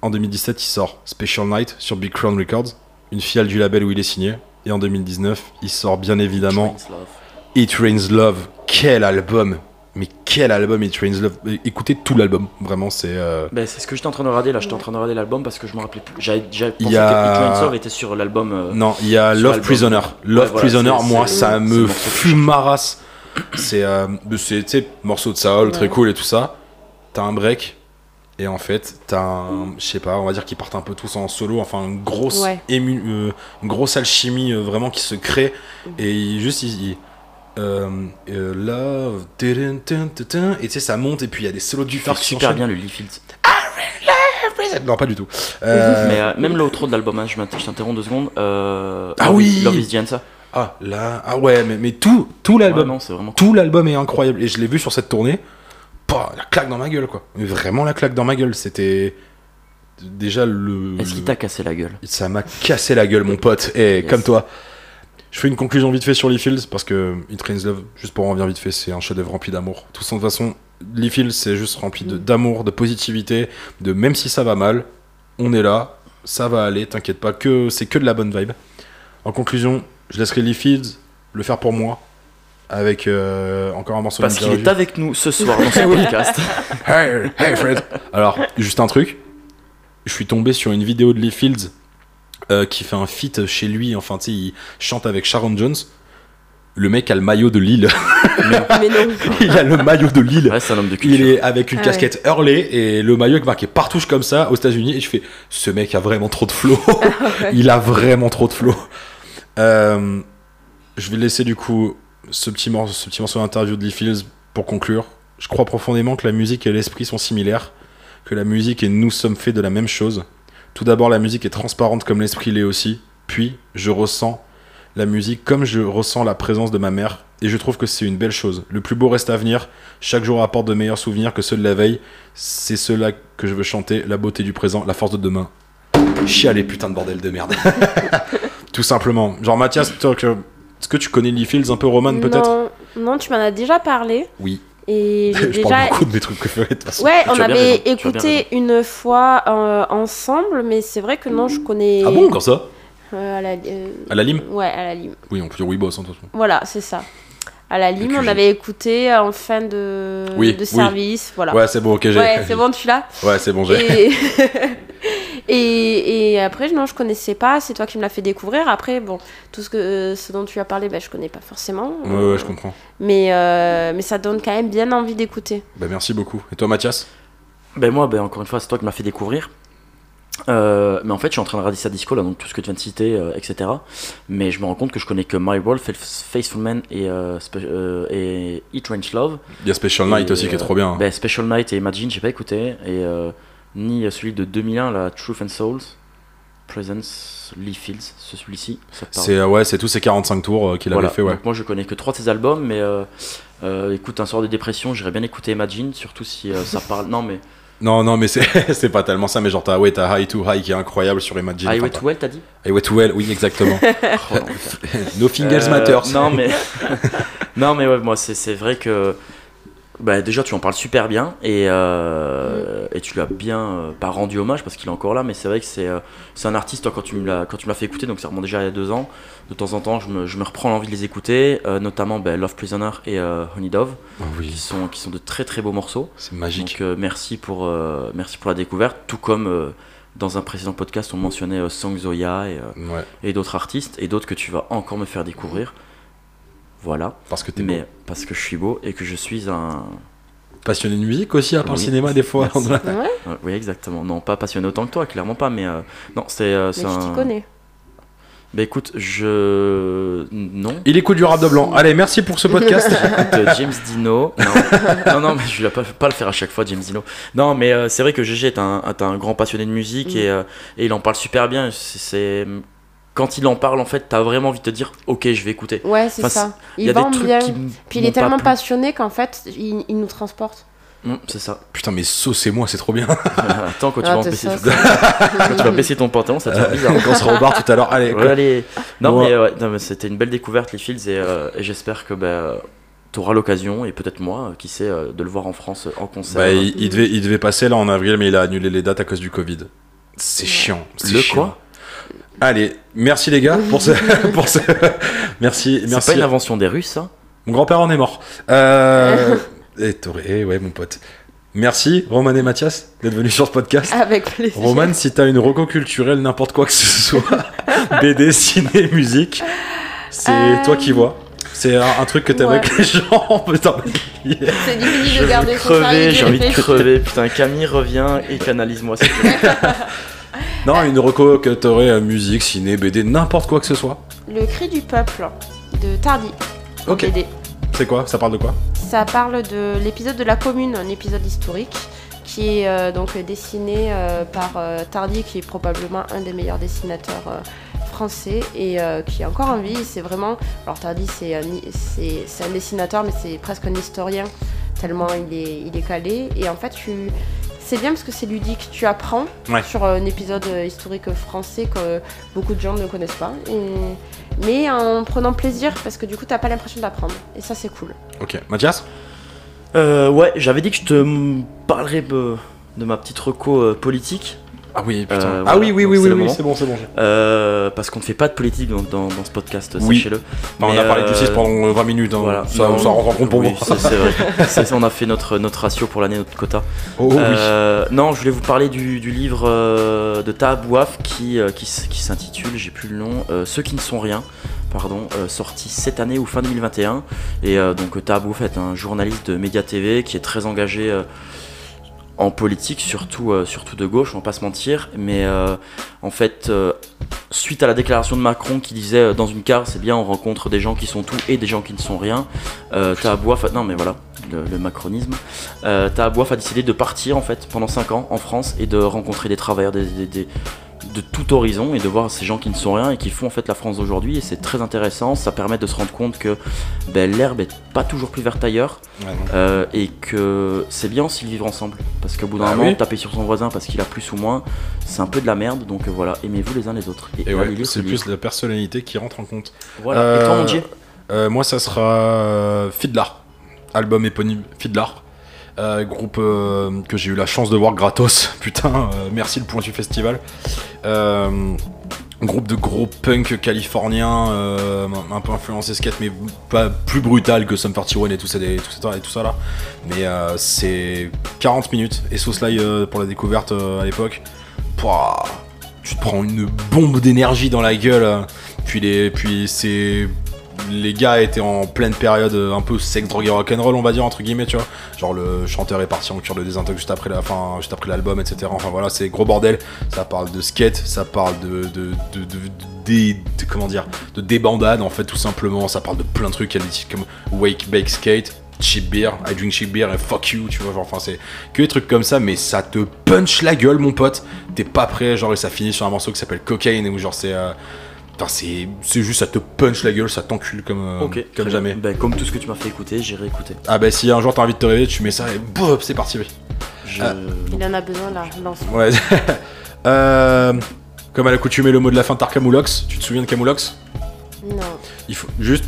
en 2017, il sort Special Night sur Big Crown Records, une filiale du label où il est signé. Et en 2019, il sort bien évidemment Love. It Rains Love. Quel album! Mais quel album It Rains Love! Écoutez tout l'album, vraiment, c'est. euh, Ben, c'est ce que j'étais en train de regarder là, j'étais en train de regarder l'album parce que je me rappelais plus. J'avais déjà pensé Il y a- que It Rains Love était sur l'album. euh, Non, il y a Love. Prisoner. Love Ouais, voilà, Prisoner, moi, ça me fume ma race. C'est, euh, c'est, tu sais, morceau de très Ouais. cool et tout ça. T'as un break. Et en fait, t'as un, je sais pas, on va dire qu'ils partent un peu tous en solo, enfin une grosse, Ouais. ému- euh, une grosse alchimie euh, vraiment qui se crée. Et il- juste, il, il- euh, euh, tin, et tu sais, ça monte et puis il y a des solos guitare qui super bien le Lee Fields. Non, pas du tout. Euh, Mais euh, même l'outro de l'album, hein, je t'interromps deux secondes. euh, Ah oui Love is the answer. ah, là, ah ouais, mais, mais tout, tout Ouais, l'album, c'est vraiment. tout l'album est incroyable et je l'ai vu sur cette tournée la claque dans ma gueule quoi Mais vraiment la claque dans ma gueule c'était déjà le Est-ce qu'il t'a cassé la gueule? Ça m'a cassé la gueule mon pote et Yes. comme toi je fais une conclusion vite fait sur Lee Fields parce que It Rains Love juste pour en revenir vite fait c'est un chef-d'œuvre rempli d'amour de toute façon Lee Fields c'est juste rempli d'amour de positivité de même si ça va mal on est là ça va aller t'inquiète pas que c'est que de la bonne vibe en conclusion je laisserai Lee Fields le faire pour moi avec euh, encore un morceau Parce qu'il est avec nous ce soir dans ce podcast. Hey, hey Fred. Alors, juste un truc. Je suis tombé sur une vidéo de Lee Fields euh, qui fait un feat chez lui. Enfin, tu sais, il chante avec Sharon Jones. Le mec a le maillot de Lille. Mais non. il a le maillot de Lille. Ouais, c'est un homme de Il est avec une Ah casquette Hurley et le maillot est marqué partout comme ça aux États-Unis. Et je fais, ce mec a vraiment trop de flow. il a vraiment trop de flow. Euh, je vais laisser du coup ce petit, morceau, ce petit morceau d'interview de Lee Fields pour conclure. Je crois profondément que la musique et l'esprit sont similaires, que la musique et nous sommes faits de la même chose. Tout d'abord, la musique est transparente comme l'esprit l'est aussi. Puis, je ressens la musique comme je ressens la présence de ma mère. Et je trouve que c'est une belle chose. Le plus beau reste à venir. Chaque jour apporte de meilleurs souvenirs que ceux de la veille. C'est cela que je veux chanter. La beauté du présent, la force de demain. Chialer, putain de bordel de merde. Tout simplement. Genre, Mathias, est-ce que tu connais Lee Fields un peu, Roman, peut-être? Non, tu m'en as déjà parlé. Oui. Et j'ai Je déjà. parle beaucoup de mes trucs préférés de toute façon. Ouais, on avait écouté une fois euh, ensemble, mais c'est vrai que non, je connais. Ah bon, comme ça? Euh, à la, euh, À la lime? Ouais, à la lime. Oui, on peut dire oui, boss, hein, de toute façon. Voilà, c'est ça. À la lime, on avait écouté en fin de, Oui, de oui. service. Voilà. Ouais, c'est bon, ok, j'ai. Ouais, c'est bon, tu l'as? Ouais, c'est bon, j'ai. Et... et, et après, non, je connaissais pas. C'est toi qui me l'as fait découvrir. Après, bon, tout ce, que, euh, ce dont tu as parlé, ben, je connais pas forcément. Ouais, ouais, je comprends. Mais, euh, mais ça donne quand même bien envie d'écouter. Bah, merci beaucoup. Et toi, Mathias? Ben moi, ben encore une fois, c'est toi qui m'as fait découvrir. Euh, mais en fait, je suis en train de regarder sa disco là, donc tout ce que tu viens de citer, euh, etc. Mais je me rends compte que je connais que My World, Fa- Faithful Man et, et Eat Range Love. Il y a Special Night Et, aussi qui est trop bien. hein. Ben, Special Night et Imagine, j'ai pas écouté. Et euh, ni celui de 2001, la Truth and Souls, Presence, Lee Fields, ce- celui-ci. C'est euh, ouais, c'est tous ces 45 tours euh, qu'il Voilà. avait fait, ouais. Donc moi je connais que trois de ses albums, mais euh, euh, écoute un soir de dépression, j'irais bien écouter Imagine, surtout si ça parle. Non mais Non, non, mais c'est pas tellement ça, mais genre t'as ouais, High to High qui est incroyable sur Imagine. Highway to Well, t'as dit? Highway to Hell, oui, exactement. Oh, non, no Fingers Matters. Non, mais. non, mais ouais, moi, c'est c'est vrai que. Bah, déjà, tu en parles super bien et, euh, et tu l'as bien, euh, pas rendu hommage parce qu'il est encore là, mais c'est vrai que c'est euh, un artiste, toi, quand tu me l'as fait écouter, donc ça remonte déjà il y a deux ans. De temps en temps, je me, je me reprends l'envie de les écouter, euh, notamment bah, Love Prisoner et euh, Honey Dove, Oh qui sont, qui sont de très très beaux morceaux. c'est magique. Donc, merci, pour, merci pour la découverte, tout comme dans un précédent podcast, on mentionnait Song Zoya et, Ouais, et d'autres artistes et d'autres que tu vas encore me faire découvrir. Voilà. parce que t'es Mais beau. parce que je suis beau et que je suis un. passionné de musique aussi, à part le Oui. cinéma des fois. Merci. Ouais, euh, oui, exactement. Non, pas passionné autant que toi, clairement pas, mais euh, non, c'est. euh, mais c'est tu un... t'y connais. Bah écoute, je. Non. Il écoute du rap de blanc. Allez, merci pour ce podcast. Écoute, euh, James Dino. Non, non, non, mais je vais pas, pas le faire à chaque fois, James Dino. Non, mais euh, c'est vrai que GG est un, est un grand passionné de musique Mm. et, euh, et il en parle super bien. C'est- C'est. Quand il en parle, en fait, t'as vraiment envie de te dire, ok, je vais écouter. Ouais, c'est Enfin, ça. Il y a vend des trucs bien. qui Puis il est tellement passionné qu'en fait, il, il nous transporte. Mm, c'est ça. Putain, mais saucez-moi, c'est trop bien. Attends, quand tu, Ah, vas, baisser, ça, quand tu vas baisser ton pantalon, ça te fait bizarre. On sera au bar tout à l'heure. Allez, Ouais, allez. Non, Bon. mais, ouais, non, mais c'était une belle découverte, les Fields, et, euh, et j'espère que bah, tu auras l'occasion, et peut-être moi, euh, qui sait, euh, de le voir en France euh, en concert. Bah, il, il devait, il devait passer là en avril, mais il a annulé les dates à cause du Covid. C'est chiant. Le chiant. quoi? Allez, merci les gars pour ce. pour ce... merci, C'est merci. pas une invention des Russes, ça Mon grand-père en est mort. Euh... et eh ouais, mon pote. Merci, Roman et Mathias, d'être venus sur ce podcast. Avec plaisir. Roman, si t'as une reco culturelle, n'importe quoi que ce soit, BD, ciné, musique, c'est Euh, toi qui vois. C'est un, un truc que t'aimerais que les gens. Putain, C'est difficile Je de veux garder son crever, sérieux, j'ai envie de crever. Putain, Camille revient et canalise-moi. non, une reco que t'aurais euh, musique, ciné, BD, n'importe quoi que ce soit. Le cri du peuple de Tardy. Ok. BD. C'est quoi? Ça parle de quoi? Ça parle de l'épisode de la commune, un épisode historique qui est euh, donc dessiné euh, par euh, Tardy, qui est probablement un des meilleurs dessinateurs français et qui est encore en vie. C'est vraiment. Alors Tardy, c'est un, un dessinateur, mais c'est presque un historien, tellement il est, il est calé. Et en fait, tu. C'est bien parce que c'est ludique, tu apprends Ouais. sur un épisode euh, historique français que beaucoup de gens ne connaissent pas, et- mais en prenant plaisir parce que du coup t'as pas l'impression d'apprendre, et ça c'est cool. Ok. Mathias? Euh, ouais, j'avais dit que je te parlerais de, ma petite reco euh, politique. Ah oui, putain. Euh, ah voilà, oui, oui, donc oui, c'est oui, oui, c'est bon, c'est bon. euh, parce qu'on ne fait pas de politique dans, dans- dans ce podcast, Oui. sachez-le. Bah, on a parlé de euh, justice pendant euh, 20 minutes. hein. Voilà. Ça, Non, ça rend compte pour oui, moi. c'est- vrai. On a fait notre, notre ratio pour l'année, notre quota. Oh, oui. Euh, Non, je voulais vous parler du, du livre euh, de Taha Bouaf qui, euh, qui, qui s'intitule, j'ai plus le nom, euh, Ceux qui ne sont rien, pardon, euh, sorti cette année ou fin 2021. Et euh, donc Taha Bouaf est un journaliste de Média TV qui est très engagé euh, en politique, surtout, euh, surtout de gauche, on va pas se mentir. Mais euh, en fait, euh, suite à la déclaration de Macron qui disait dans une carte, c'est bien, on rencontre des gens qui sont tout et des gens qui ne sont rien. Bouaf, non mais voilà, le, le macronisme. Bouaf a décidé de partir en fait pendant 5 ans en France et de rencontrer des travailleurs des- des- des- de tout horizon et de voir ces gens qui ne sont rien et qui font en fait la France d'aujourd'hui. Et c'est très intéressant, ça permet de se rendre compte que ben, l'herbe est pas toujours plus verte ailleurs. Ouais, euh, et que c'est bien aussi de vivre ensemble. Parce qu'au bout d'un Ah moment oui. taper sur son voisin parce qu'il a plus ou moins c'est un peu de la merde. Donc euh, voilà. Aimez-vous les uns les autres. Et ouais, c'est ce plus la personnalité qui rentre en compte. voilà. Et toi dieu Euh, moi, ça sera Fidlar, album éponyme Fidlar. Euh, groupe euh, que j'ai eu la chance de voir gratos. Putain, euh, merci le Pointu Festival. Euh, groupe de gros punk californien, un peu influencé skate, mais pas plus brutal que Sum 41 et tout ça, et tout ça, et tout ça là. Mais c'est 40 minutes. Et Soulslide euh, pour la découverte à l'époque. Tu te prends une bombe d'énergie dans la gueule. euh, Puis, les, puis c'est les gars étaient en pleine période euh, un peu sex, drogue et rock'n'roll, on va dire, entre guillemets, tu vois. Genre le chanteur est parti en cure de désintox juste après la fin, juste après l'album, etc. Enfin voilà, c'est gros bordel. Ça parle de skate, ça parle de, de, de, comment dire, de débandade en fait, tout simplement. Ça parle de plein de trucs, il y a des titres comme Wake, Bake, Skate. Cheap beer, I drink cheap beer et fuck you, tu vois, genre, enfin, c'est que des trucs comme ça, mais ça te punch la gueule, mon pote. T'es pas prêt, genre, et ça finit sur un morceau qui s'appelle Cocaine, où genre, c'est. euh, c'est c'est juste, ça te punch la gueule, ça t'encule comme, euh, comme jamais. Ben, comme tout ce que tu m'as fait écouter j'irai écouter Ah bah si un jour t'as envie de te réveiller, tu mets ça et boum, c'est parti. oui. Je... Il en a besoin là, lance. Ouais. Euh, comme à l'accoutumée, le mot de la fin, Tarkamoulox. Tu te souviens de Camoulox Non, Il faut juste.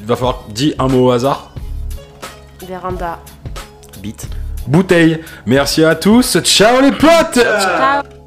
Il va falloir dire un mot au hasard. véranda. Beat. Bouteille. Merci à tous. Ciao les potes Ciao